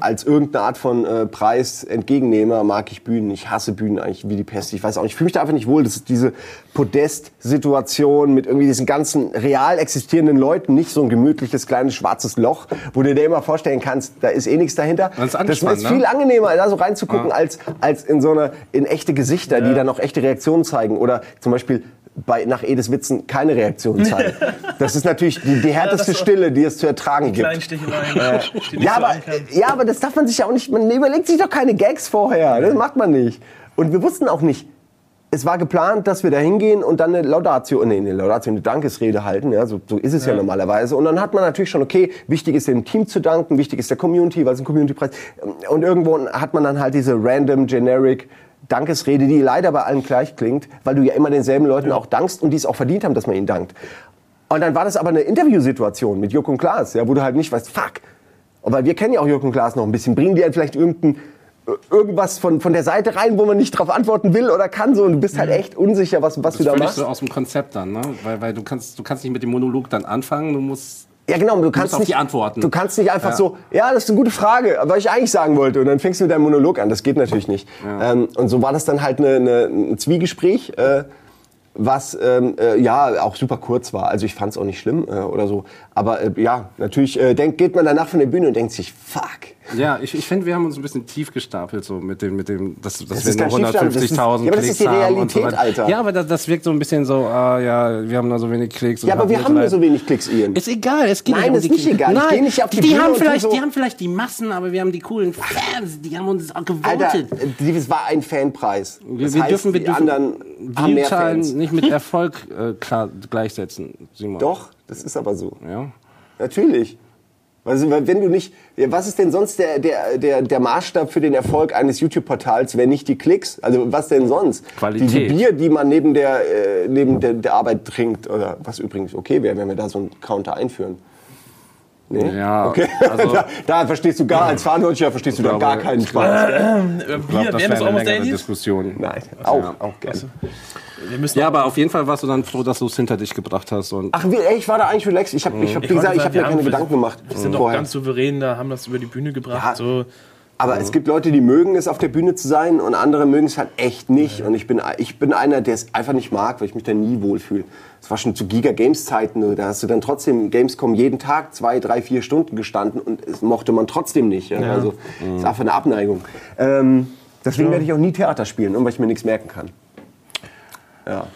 A: als irgendeine Art von äh, Preisentgegennehmer mag ich Bühnen. Ich hasse Bühnen eigentlich wie die Pest. Ich weiß auch nicht, ich fühle mich da einfach nicht wohl. Das ist diese Podest-Situation mit irgendwie diesen ganzen real existierenden Leuten, nicht so ein gemütliches kleines schwarzes Loch, wo du dir immer vorstellen kannst, da ist eh nichts dahinter.
C: Das ist
A: das
C: anspannend,
A: ist viel
C: ne?
A: angenehmer, da so reinzugucken, als, als in so eine, in echte Gesichter, die dann auch echte Reaktionen zeigen. Oder zum Beispiel bei, nach Edis Witzen keine Reaktion zeigen. (laughs) Das ist natürlich die, die härteste
B: so-
A: Stille, die es zu ertragen gibt.
B: Kleinen (laughs) nicht
A: Ja aber, ja, aber das darf man sich ja auch nicht, man überlegt sich doch keine Gags vorher. Das macht man nicht. Und wir wussten auch nicht, es war geplant, dass wir da hingehen und dann eine Laudatio, nee, eine Laudatio, eine Dankesrede halten. Ja, so, so ist es ja. normalerweise. Und dann hat man natürlich schon, okay, wichtig ist dem Team zu danken, wichtig ist der Community, weil es ein Community-Preis Und irgendwo hat man dann halt diese random, generic Dankesrede, die leider bei allen gleich klingt, weil du ja immer denselben Leuten auch dankst und die es auch verdient haben, dass man ihnen dankt. Und dann war das aber eine Interviewsituation mit und Klaas, ja, wo du halt nicht weißt, fuck. Weil wir kennen ja auch und Klaas noch ein bisschen, bringen die halt vielleicht irgendein, irgendwas von, von der Seite rein, wo man nicht drauf antworten will oder kann so und du bist halt echt unsicher, was, was du
C: Das
A: da machst.
C: so aus dem Konzept dann, ne? Weil, weil du kannst, du kannst nicht mit dem Monolog dann anfangen, du musst
A: Ja, genau, du kannst
C: auf
A: nicht,
C: antworten.
A: Du kannst nicht einfach
C: Ja.
A: so, ja, das ist eine gute Frage, was ich eigentlich sagen wollte. Und dann fängst du mit deinem Monolog an. Das geht natürlich nicht. Ähm, und so war das dann halt eine, eine, ein Zwiegespräch, äh, was ähm, äh, ja auch super kurz war. Also ich fand es auch nicht schlimm äh, oder so. Aber äh, ja, natürlich äh, denk, geht man danach von der Bühne und denkt sich, fuck.
C: Ja, ich, ich finde, wir haben uns ein bisschen tief gestapelt, so mit dem, mit dem, dass, dass
A: Das
C: wir nur
A: kein Tiefstapeln, das ist-
C: 150.000
A: ja, aber das
C: Klicks
A: ist die
C: haben so
A: Realität. Alter.
C: Ja, aber das, das wirkt so ein bisschen so, ah, ja, wir haben da so wenig Klicks. und
A: Ja, aber wir haben nur so wenig Klicks, Ian.
C: Ist egal, es geht
A: Nein,
C: nicht um
A: ist
C: die
A: nicht
C: Klicks.
A: egal. Ich
C: Nein,
A: geh nicht auf die
C: die, haben vielleicht,
A: so-
C: die haben vielleicht die Massen, aber wir haben die coolen Fans, die haben uns auch
A: Alter,
C: gewotet.
A: äh, das war ein Fanpreis.
C: Wir,
A: Das
C: wir
A: heißt,
C: dürfen, wir
A: die
C: dürfen
A: anderen haben mehr Fans.
C: nicht mit (laughs) Erfolg äh, klar gleichsetzen, Simon.
A: Doch, das ist aber so.
C: Ja.
A: Natürlich. Also, weil wenn du nicht, was ist denn sonst der, der, der, der Maßstab für den Erfolg eines YouTube-Portals, wenn nicht die Klicks? Also was denn sonst?
C: Qualität.
A: Diese Bier, die man neben der, äh, neben der, der Arbeit trinkt, oder was übrigens okay wäre, wenn wir da so einen Counter einführen. Nee?
C: Ja,
A: Okay,
C: also- (laughs)
A: da, da verstehst du gar, als Fahndeutscher verstehst du da gar keinen Spaß. gell?
B: Äh,
C: Ich glaub,
B: wir,
C: das wäre eine längere
B: Dailies?
A: Nein,
C: Diskussion.
A: auch,
C: ja.
A: auch gerne.
B: Müssen
C: Ja, aber auf jeden Fall warst du dann froh, dass du es hinter dich gebracht hast. Und
A: Ach, wie, ey, ich war da eigentlich relaxed. Ich habe, ich hab, wie gesagt, ich
B: sagen,
A: habe mir keine Gedanken gemacht.
B: Wir sind doch ganz souverän, da haben das über die Bühne gebracht.
A: Ja.
B: So,
A: Aber es gibt Leute, die mögen es, auf der Bühne zu sein und andere mögen es halt echt nicht. Und ich bin, ich bin einer, der es einfach nicht mag, weil ich mich da nie wohlfühle. Es war schon zu Giga Games Zeiten, da hast du dann trotzdem Gamescom jeden Tag zwei, drei, vier Stunden gestanden und es mochte man trotzdem nicht. Ja? Also es ist einfach eine Abneigung. Ähm, deswegen werde ich auch nie Theater spielen, weil ich mir nichts merken kann. Ja.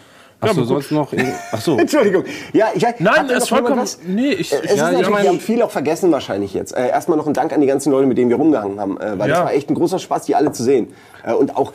C: hast du sonst noch. Ach so. (laughs)
A: Entschuldigung. Ja, ich,
B: Nein,
A: da
B: ist vollkommen. Nee, ich.
A: Es
B: ich
A: ist
C: Ja,
A: natürlich,
C: ich meine-
A: wir haben viel auch vergessen wahrscheinlich jetzt. Äh, erstmal noch ein Dank an die ganzen Leute, mit denen wir rumgehangen haben, äh, weil
B: Ja.
A: das war echt ein großer Spaß, die alle zu sehen. Äh, und auch,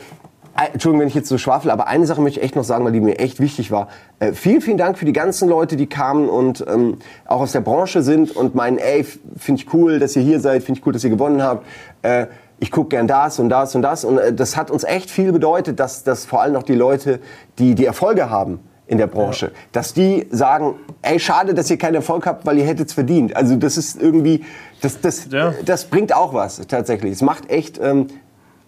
A: äh, Entschuldigung, wenn ich jetzt so schwafel, aber eine Sache möchte ich echt noch sagen, weil die mir echt wichtig war. Äh, vielen, vielen Dank für die ganzen Leute, die kamen und ähm, auch aus der Branche sind und meinen, ey, finde ich cool, dass ihr hier seid, finde ich cool, dass ihr gewonnen habt. Äh, ich gucke gern das und das und das. Und äh, das hat uns echt viel bedeutet, dass, dass vor allem auch die Leute, die die Erfolge haben, in der Branche, dass die sagen, ey, schade, dass ihr keinen Erfolg habt, weil ihr hättet es verdient. Also das ist irgendwie, das, das,
B: Ja.
A: das bringt auch was tatsächlich. Es macht echt, ähm,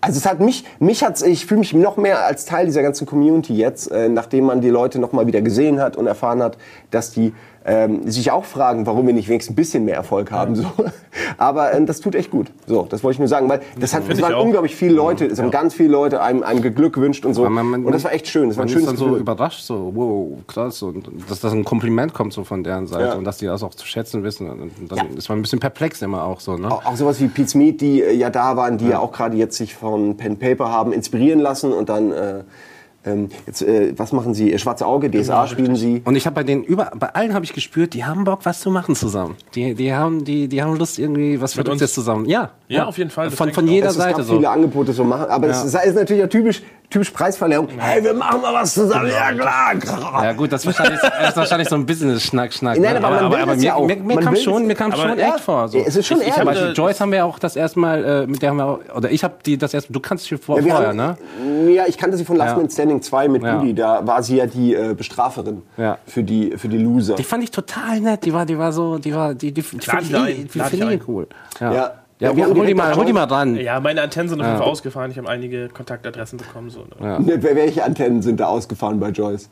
A: also es hat mich, mich hat's, ich fühle mich noch mehr als Teil dieser ganzen Community jetzt, äh, nachdem man die Leute noch mal wieder gesehen hat und erfahren hat, dass die ähm, sich auch fragen, warum wir nicht wenigstens ein bisschen mehr Erfolg haben. So. (laughs) Aber ähm, das tut echt gut. So, das wollte ich nur sagen, weil das hat,
B: ich
A: waren unglaublich viele Leute, es haben ganz viele Leute einem, einem geglückwünscht und so.
C: Man- man-
A: und das war echt schön. Das war
C: Man
A: ein
C: ist dann so
A: Gefühl.
C: überrascht, so, wow, krass. Und dass das ein Kompliment kommt so von deren Seite
A: Ja.
C: und dass die das auch zu schätzen wissen. Und dann ist man ein bisschen perplex immer auch so, ne?
A: Auch, auch sowas wie Pete's Meat, die äh, ja da waren, die ja, auch gerade jetzt sich von Pen Paper haben inspirieren lassen und dann äh, ähm, jetzt äh, was machen sie? Äh, Schwarze Auge, DSA spielen sie.
C: Und ich habe bei denen über, bei allen habe ich gespürt, die haben Bock, was zu machen zusammen. Die, die haben, die, die haben Lust irgendwie was Verrücktes zusammen. Ja,
B: Ja, auf jeden Fall, das
C: Von, von jeder
A: es
C: Seite
A: gab
C: so.
A: viele Angebote so machen, aber es ist, ist natürlich auch typisch, typisch Preisverleihung. Hey, wir machen mal was zusammen. Ja klar.
C: Ja gut, das ist wahrscheinlich, das ist wahrscheinlich so ein Business-Schnack, Schnack.
A: Nein,
C: ne?
A: aber man will das
C: mir,
A: ja
C: mir, mir
A: Man
C: kam schon, mir kam
B: aber
C: schon
A: ja,
C: echt vor. So.
A: es ist schon
B: Ich- ich
A: ehrlich.
B: Da-
C: Joyce haben wir auch das erste Mal, äh, mit der haben wir auch, oder ich habe die das erste, du kannst dich vor,
A: Ja,
C: vorher,
A: haben,
C: ne?
A: ja, ich kannte sie von Last
C: Ja.
A: Man Standing 2 mit
C: Ja.
A: Udi. Da war sie ja die äh, Bestraferin
C: Ja.
A: für, die, für die Loser.
C: Die fand ich total nett. Die war, die war so, die war, die, die, die
B: ich ein,
C: ich, die
B: lad
C: find
B: ich
C: ich
B: ein.
C: cool. Ja.
A: Ja.
C: Ja, hol die mal, hol die mal ran.
B: Ja, meine Antennen sind auf jeden Fall ausgefahren. Ich habe einige Kontaktadressen bekommen. So? Ne,
A: Welche Antennen sind da ausgefahren bei Joyce?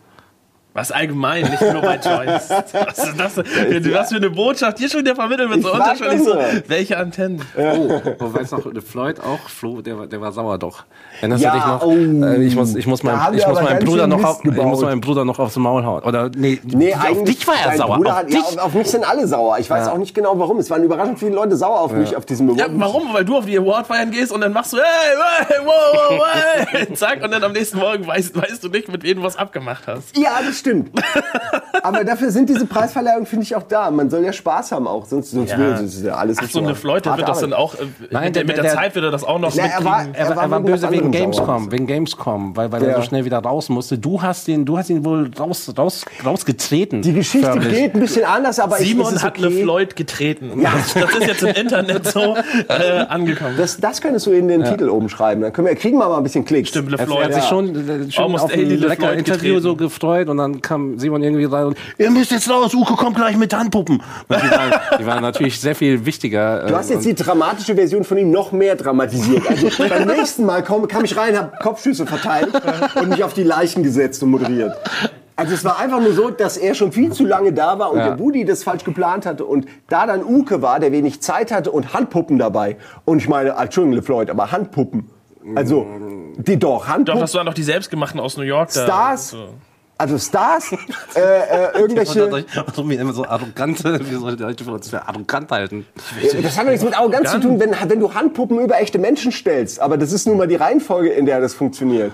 B: Was allgemein, nicht nur bei Joyce. (laughs) Was ist das was für eine Botschaft hier schon wieder vermittelt wird. So
A: Ich frag
B: unterschwellig so, welche Antennen?
C: Oh, oh, weißt du noch, Floyd auch, Flo, der, war- der war sauer doch. Erinnerst
A: Ja,
C: du dich noch?
A: oh.
C: Äh, ich muss, ich muss,
A: haben
C: ich muss meinem Bruder noch, auf, ich muss meinem Bruder noch aufs Maul hauen. Oder nee,
A: Nee,
C: auf
A: eigentlich,
C: dich war er
A: dein
C: sauer.
A: Bruder
C: auf
A: hat,
C: dich.
A: ja, auf, mich sind alle sauer. Ich weiß
C: Ja.
A: auch nicht genau warum. Es waren überraschend viele Leute sauer auf mich auf diesem
B: Ja, warum? Weil du auf die Award-Feiern gehst und dann machst du, hey, hey, wow, wow, hey, (laughs) zack, und dann am nächsten Morgen weißt, weißt du nicht, mit wem du was abgemacht hast.
A: Ja, das stimmt. (laughs) Aber dafür sind diese Preisverleihungen, finde ich, auch da. Man soll ja Spaß haben auch, sonst, sonst
B: Ja.
A: will das ist ja alles
B: Ach so, eine
A: harte
B: wird das dann auch, äh,
C: Nein,
B: mit,
C: der-
B: der, mit der,
C: der-
B: Zeit wird er das auch noch
A: Na, er
B: mitkriegen.
A: war-
C: Er, war, er war böse wegen. Gamescom, wegen Gamescom, weil, weil
A: Ja.
C: er so schnell wieder raus musste. Du hast ihn, du hast ihn wohl raus, raus, rausgetreten.
A: Die Geschichte
C: förmlich.
A: geht ein bisschen anders, aber ich,
B: Simon
A: es ist
B: hat
A: okay.
B: eine Floyd getreten. Das, das ist jetzt im Internet so (laughs) äh, angekommen.
A: Das, das könntest du in den Titel oben schreiben. Dann können wir, kriegen wir mal ein bisschen Klicks.
B: Stimmt,
C: Er, er
B: LeFloid.
C: hat sich schon, äh, schon auf ein
B: LeFloid
C: Interview so gefreut und dann kam Simon irgendwie rein und ihr müsst jetzt raus, Uke kommt gleich mit Handpuppen. Und die, waren, die waren natürlich sehr viel wichtiger.
A: Du hast jetzt die dramatische Version von ihm noch mehr dramatisiert. Also beim nächsten Mal komm, kam ich rein, habe Kopfschüsse verteilt und mich auf die Leichen gesetzt und moderiert. Also es war einfach nur so, dass er schon viel zu lange da war und
C: Ja.
A: der Budi das falsch geplant hatte und da dann Uke war, der wenig Zeit hatte und Handpuppen dabei. Und ich meine, Entschuldigung, LeFloid, aber Handpuppen. Also, die doch,
B: Doch,
A: Handpuppen.
B: das waren doch die selbstgemachten aus New York. Da.
A: Stars?
B: So.
A: Also Stars, äh, äh, (laughs) irgendwelche...
C: Warum wir immer so arrogante, wie soll die Leute für arrogant halten?
A: Das hat doch nichts mit Arroganz zu tun, wenn, wenn du Handpuppen über echte Menschen stellst. Aber das ist nun mal die Reihenfolge, in der das funktioniert.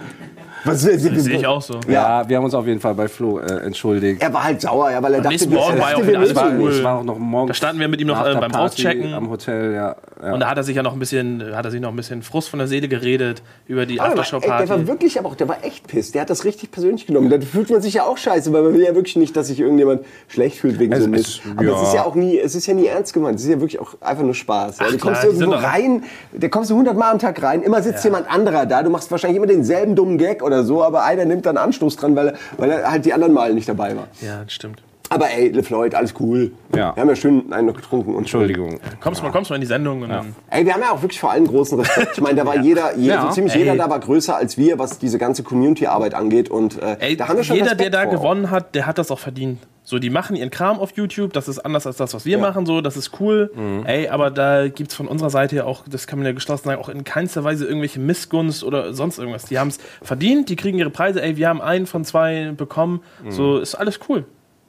A: Was,
B: Das sehe ich auch so.
C: Ja, wir haben uns auf jeden Fall bei Flo äh, entschuldigt.
A: Er war halt sauer, ja, weil er dachte,
B: nächsten
A: wir-
B: Morgen war er auch
A: wir
B: wieder
A: nicht.
B: cool.
C: Es war auch noch morgen.
B: Da standen wir mit ihm noch, äh, beim
C: Party
B: Auschecken.
C: Am Hotel, ja. ja.
B: Und da hat er sich ja noch ein bisschen, hat er sich noch ein bisschen Frust von der Seele geredet über die
A: Aber ey, der war wirklich, aber auch, der war echt piss. Der hat das richtig persönlich genommen. Da fühlt man sich ja auch scheiße, weil man will ja wirklich nicht, dass sich irgendjemand schlecht fühlt wegen so
C: Es-
A: Mist.
C: es-
A: Aber
C: ja.
A: es ist ja auch nie, es ist ja nie ernst gemeint. Es ist ja wirklich auch einfach nur Spaß. Ja,
B: Ach
A: du
B: klar,
A: kommst
B: die
A: irgendwo rein, da kommst du 100 Mal am Tag rein, immer sitzt jemand anderer da. Du machst wahrscheinlich immer denselben dummen Gag oder so, aber einer nimmt dann Anstoß dran, weil er, weil er halt die anderen Mal nicht dabei war.
B: Ja, das stimmt.
A: Aber ey, LeFloid, alles cool.
C: Ja.
A: Wir haben ja schön einen noch getrunken. Und
C: Entschuldigung.
B: Kommst mal, kommst mal in die Sendung und dann.
A: Ey, wir haben ja auch wirklich vor allem großen Respekt. Ich meine, da war (laughs) jeder, jeder
C: Ja.
A: so ziemlich
B: Ey.
A: jeder da war größer als wir, was diese ganze Community-Arbeit angeht. Und äh,
B: Ey,
A: da haben wir schon
B: jeder,
A: Respekt
B: der da
A: vor.
B: gewonnen hat, der hat das auch verdient. So, die machen ihren Kram auf YouTube, das ist anders als das, was wir
A: Ja.
B: machen, so, das ist cool.
C: Mhm.
B: Ey, aber da gibt's von unserer Seite ja auch, das kann man ja geschlossen sagen, auch in keinster Weise irgendwelche Missgunst oder sonst irgendwas. Die haben's verdient, die kriegen ihre Preise, ey, wir haben einen von zwei bekommen,
C: Mhm.
B: so, ist alles cool.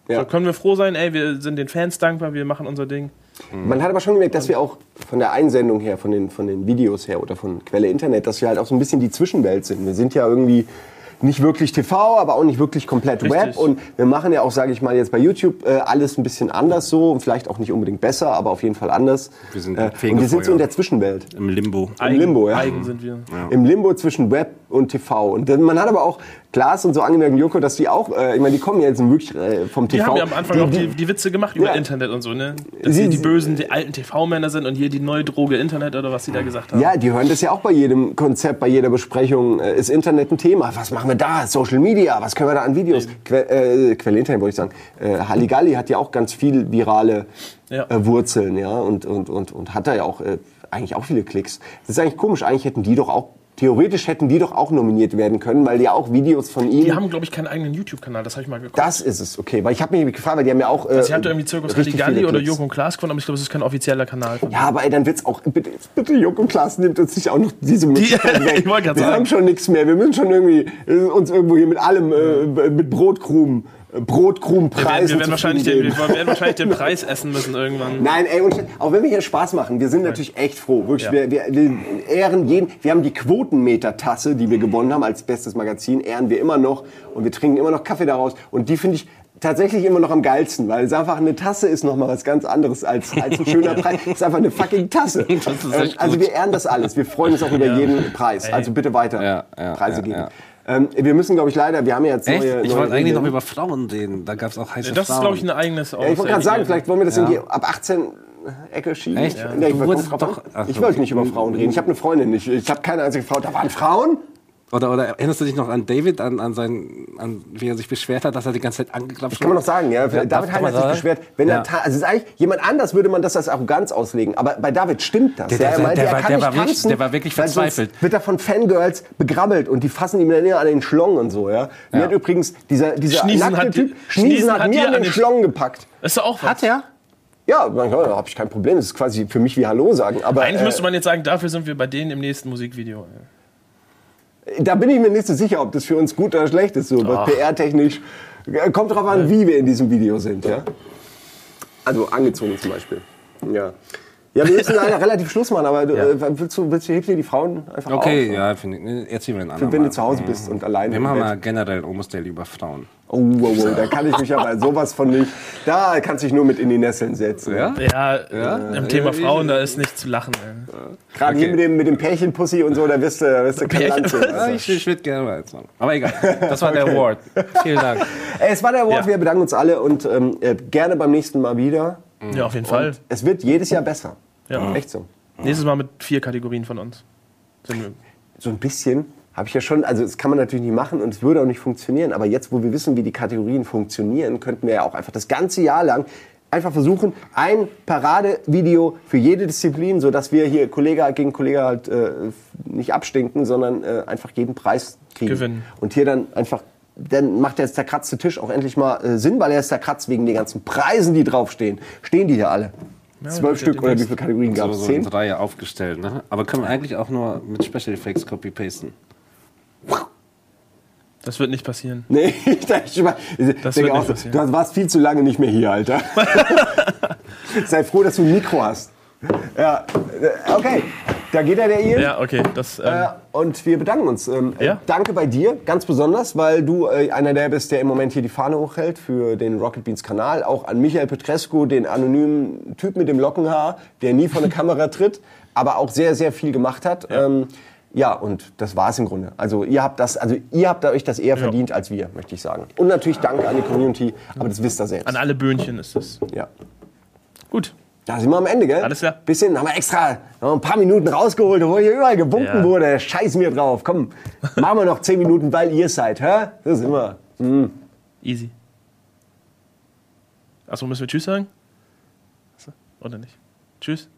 A: Ja.
B: So können wir froh sein, ey, wir sind den Fans dankbar, wir machen unser Ding.
A: Man hat aber schon gemerkt, dass wir auch von der Einsendung her, von den, von den Videos her oder von Quelle Internet, dass wir halt auch so ein bisschen die Zwischenwelt sind. Wir sind ja irgendwie nicht wirklich TV, aber auch nicht wirklich komplett
B: Richtig.
A: Web. Und wir machen ja auch, sage ich mal, jetzt bei YouTube äh, alles ein bisschen anders so. Und vielleicht auch nicht unbedingt besser, aber auf jeden Fall anders.
C: Wir sind
A: äh, und wir sind so in der Zwischenwelt.
C: Im Limbo.
B: Eigen,
A: Limbo, ja.
B: Eigen sind wir.
A: Im Limbo zwischen Web und TV. Und man hat aber auch Klaas und so angemerkt, Joko, dass die auch, äh, ich meine, die kommen ja jetzt wirklich äh, vom
B: Die
A: TV.
B: haben ja am Anfang auch die, die Witze gemacht über
A: Ja.
B: Internet und so, ne? Dass
A: Sie-
B: die bösen, die alten TV-Männer sind und hier die neue Droge Internet oder was sie da gesagt haben.
A: Ja, die hören das ja auch bei jedem Konzept, bei jeder Besprechung. Äh, Ist Internet ein Thema? Was machen wir da? Social Media? Was können wir da an Videos? Que äh, Quelle Internet wollte ich sagen. Äh, Halligalli hat ja auch ganz viel virale
B: Ja.
A: äh, Wurzeln, ja, und, und, und, und hat da ja auch äh, eigentlich auch viele Klicks. Das ist eigentlich komisch. Eigentlich hätten die doch auch, theoretisch hätten die doch auch nominiert werden können, weil die ja auch Videos von ihnen.
B: Die haben, glaube ich, keinen eigenen YouTube-Kanal, das habe ich mal geguckt.
A: das ist es, okay. Weil ich habe mich gefragt, weil die haben ja auch. Äh,
B: Sie hatte irgendwie Zirkus
A: viele
B: oder. Joko und Klaas gewonnen, aber ich glaube, es ist kein offizieller Kanal.
A: Ja, aber ey, dann wird's auch, bitte, bitte Joko Klaas nimmt uns nicht auch noch diese Möglichkeit (laughs) weg.
B: ich wollte grad
A: Wir
B: sagen.
A: haben schon nichts mehr. Wir müssen schon irgendwie äh, uns irgendwo hier mit allem, äh, mit Brotkrumen, äh,
B: wir, werden, wir, werden wahrscheinlich den, wir werden wahrscheinlich den Preis essen müssen irgendwann.
A: Nein, ey, und auch wenn wir hier Spaß machen, wir sind natürlich echt froh. Wirklich,
B: Ja.
A: wir, wir, wir ehren jeden. Wir haben die Quotenmeter-Tasse, die wir gewonnen haben als bestes Magazin, ehren wir immer noch. Und wir trinken immer noch Kaffee daraus. Und die finde ich tatsächlich immer noch am geilsten, weil es einfach eine Tasse ist noch mal was ganz anderes als, als ein schöner (laughs) Preis. Es ist einfach eine fucking Tasse. (laughs) Ähm, also wir ehren das alles. Wir freuen uns auch über jeden Preis. Also bitte weiter
C: Ja, ja,
A: Preise
C: ja,
A: geben. Ähm, wir müssen, glaube ich, leider, wir haben ja jetzt
C: Echt?
A: neue,
C: ich wollte eigentlich noch über Frauen reden. Da gab es auch heiße
B: Das ist,
C: Frauen.
B: glaube ich, ein eigenes
A: Ja, ich wollte gerade sagen, vielleicht wollen wir das
C: Ja.
A: in die ab 18 Ecke schieben.
C: Echt?
A: Ja. Ich wollte nicht über Frauen reden. Ich habe eine Freundin. Ich, ich habe keine einzige Frau. Da waren Frauen?
C: Oder, oder erinnerst du dich noch an David, an, an, sein, an wie er sich beschwert hat, dass er die ganze Zeit angeklappt
A: Kann man noch sagen, ja.
C: Ja,
A: David Hein hat sich
C: sagen?
A: beschwert. Wenn
C: Ja.
A: er ta- also es ist eigentlich, jemand anders würde man das als Arroganz auslegen. Aber bei David stimmt das.
C: Der-
A: Ja,
C: der-
A: er
C: der
A: er kann
C: der
A: nicht
C: war wirklich-
A: tanzen,
C: der war wirklich verzweifelt.
A: Wird er von Fangirls begrabbelt und die fassen ihm dann immer an den Schlong und so, ja. Mir
C: Ja.
A: hat übrigens dieser, dieser
B: Schniesen
A: nackte
B: hat
A: Typ, Schniesen,
B: Schniesen
A: hat
B: hat
A: mir an den
B: den-
A: Schlong gepackt.
B: Ist doch auch was.
C: Hat er?
A: Ja, da habe ich kein Problem. Das ist quasi für mich wie Hallo sagen. Aber
B: Eigentlich
A: äh,
B: müsste man jetzt sagen, dafür sind wir bei denen im nächsten Musikvideo.
A: Da bin ich mir nicht so sicher, ob das für uns gut oder schlecht ist, so PR-technisch. Äh, Kommt drauf an, wie wir in diesem Video sind, ja. Also angezogen zum Beispiel. Ja. Ja, wir müssen (laughs) leider relativ Schluss machen, aber du, äh, willst du, willst du, hebst du die Frauen einfach
C: Okay,
A: auf?
C: ja, finde ich. Erzähl mir den anderen.
A: Wenn du zu Hause bist und alleine
C: Wir machen mal generell Almost Daily über Frauen.
A: Oh, wow, wow, da kann ich mich aber sowas von nicht. Da kannst du dich nur mit in die Nesseln setzen.
C: Ja?
B: Ja, im Thema Frauen, da ist nicht zu lachen.
A: Gerade hier mit dem, mit dem Pärchenpussy und so, da wirst du, da wirst du kein
B: Pärchen-
A: Land.
C: Ja, ich ich würde gerne mal jetzt machen. Aber egal. Das war der Award. Vielen Dank.
A: Ey, (laughs) es war der Award,
B: Ja.
A: wir bedanken uns alle und ähm, äh, gerne beim nächsten Mal wieder.
B: Ja, auf jeden Fall.
A: Es wird jedes Jahr besser.
B: Ja.
A: Echt so.
B: Nächstes Mal mit vier Kategorien von uns.
A: So ein bisschen habe ich ja schon, also das kann man natürlich nicht machen und es würde auch nicht funktionieren, aber jetzt, wo wir wissen, wie die Kategorien funktionieren, könnten wir ja auch einfach das ganze Jahr lang einfach versuchen, ein Paradevideo für jede Disziplin, sodass wir hier Kollege gegen Kollege halt äh, nicht abstinken, sondern äh, einfach jeden Preis kriegen.
B: Gewinnen.
A: Und hier dann einfach, dann macht der zerkratzte Tisch auch endlich mal äh, Sinn, weil er ist zerkratzt wegen den ganzen Preisen, die draufstehen. Stehen die hier alle? Zwölf
B: steht
A: Stück oder wie viele Kategorien gab
C: So,
A: es?
C: so in
A: Zehn?
C: Reihe aufgestellt. Ne? Aber können wir eigentlich auch nur mit Special Effects copy-pasten?
B: Das wird nicht passieren. (laughs)
A: Nee, ich dachte schon mal,
B: Das
A: denke
B: wird
A: auch,
B: nicht passieren.
A: du warst viel zu lange nicht mehr hier, Alter. (laughs) Sei froh, dass du ein Mikro hast. Ja, äh, okay. Da geht er, der Ian.
B: Ja, okay. Das, ähm,
A: Äh, und wir bedanken uns. Ähm, äh,
B: Ja.
A: Danke bei dir, ganz besonders, weil du äh, einer der bist, der im Moment hier die Fahne hochhält für den Rocket Beans Kanal. Auch an Michael Petrescu, den anonymen Typ mit dem Lockenhaar, der nie vor eine Kamera tritt, aber auch sehr, sehr viel gemacht hat. Ja, ähm, ja und das war es im Grunde. Also ihr habt das, also ihr habt euch das eher verdient als wir, möchte ich sagen. Und natürlich Danke an die Community, aber das wisst ihr selbst.
B: an alle Böhnchen ist es.
A: Ja.
B: Gut.
A: Da sind wir am Ende, gell?
B: Alles klar.
A: Bisschen, haben wir extra noch ein paar Minuten rausgeholt, wo hier überall gewunken
B: Ja.
A: wurde. Scheiß mir drauf. Komm, machen wir noch zehn Minuten, weil ihr seid, hä? Das ist immer.
B: Easy. Achso, müssen wir Tschüss sagen? Achso, Oder nicht? Tschüss.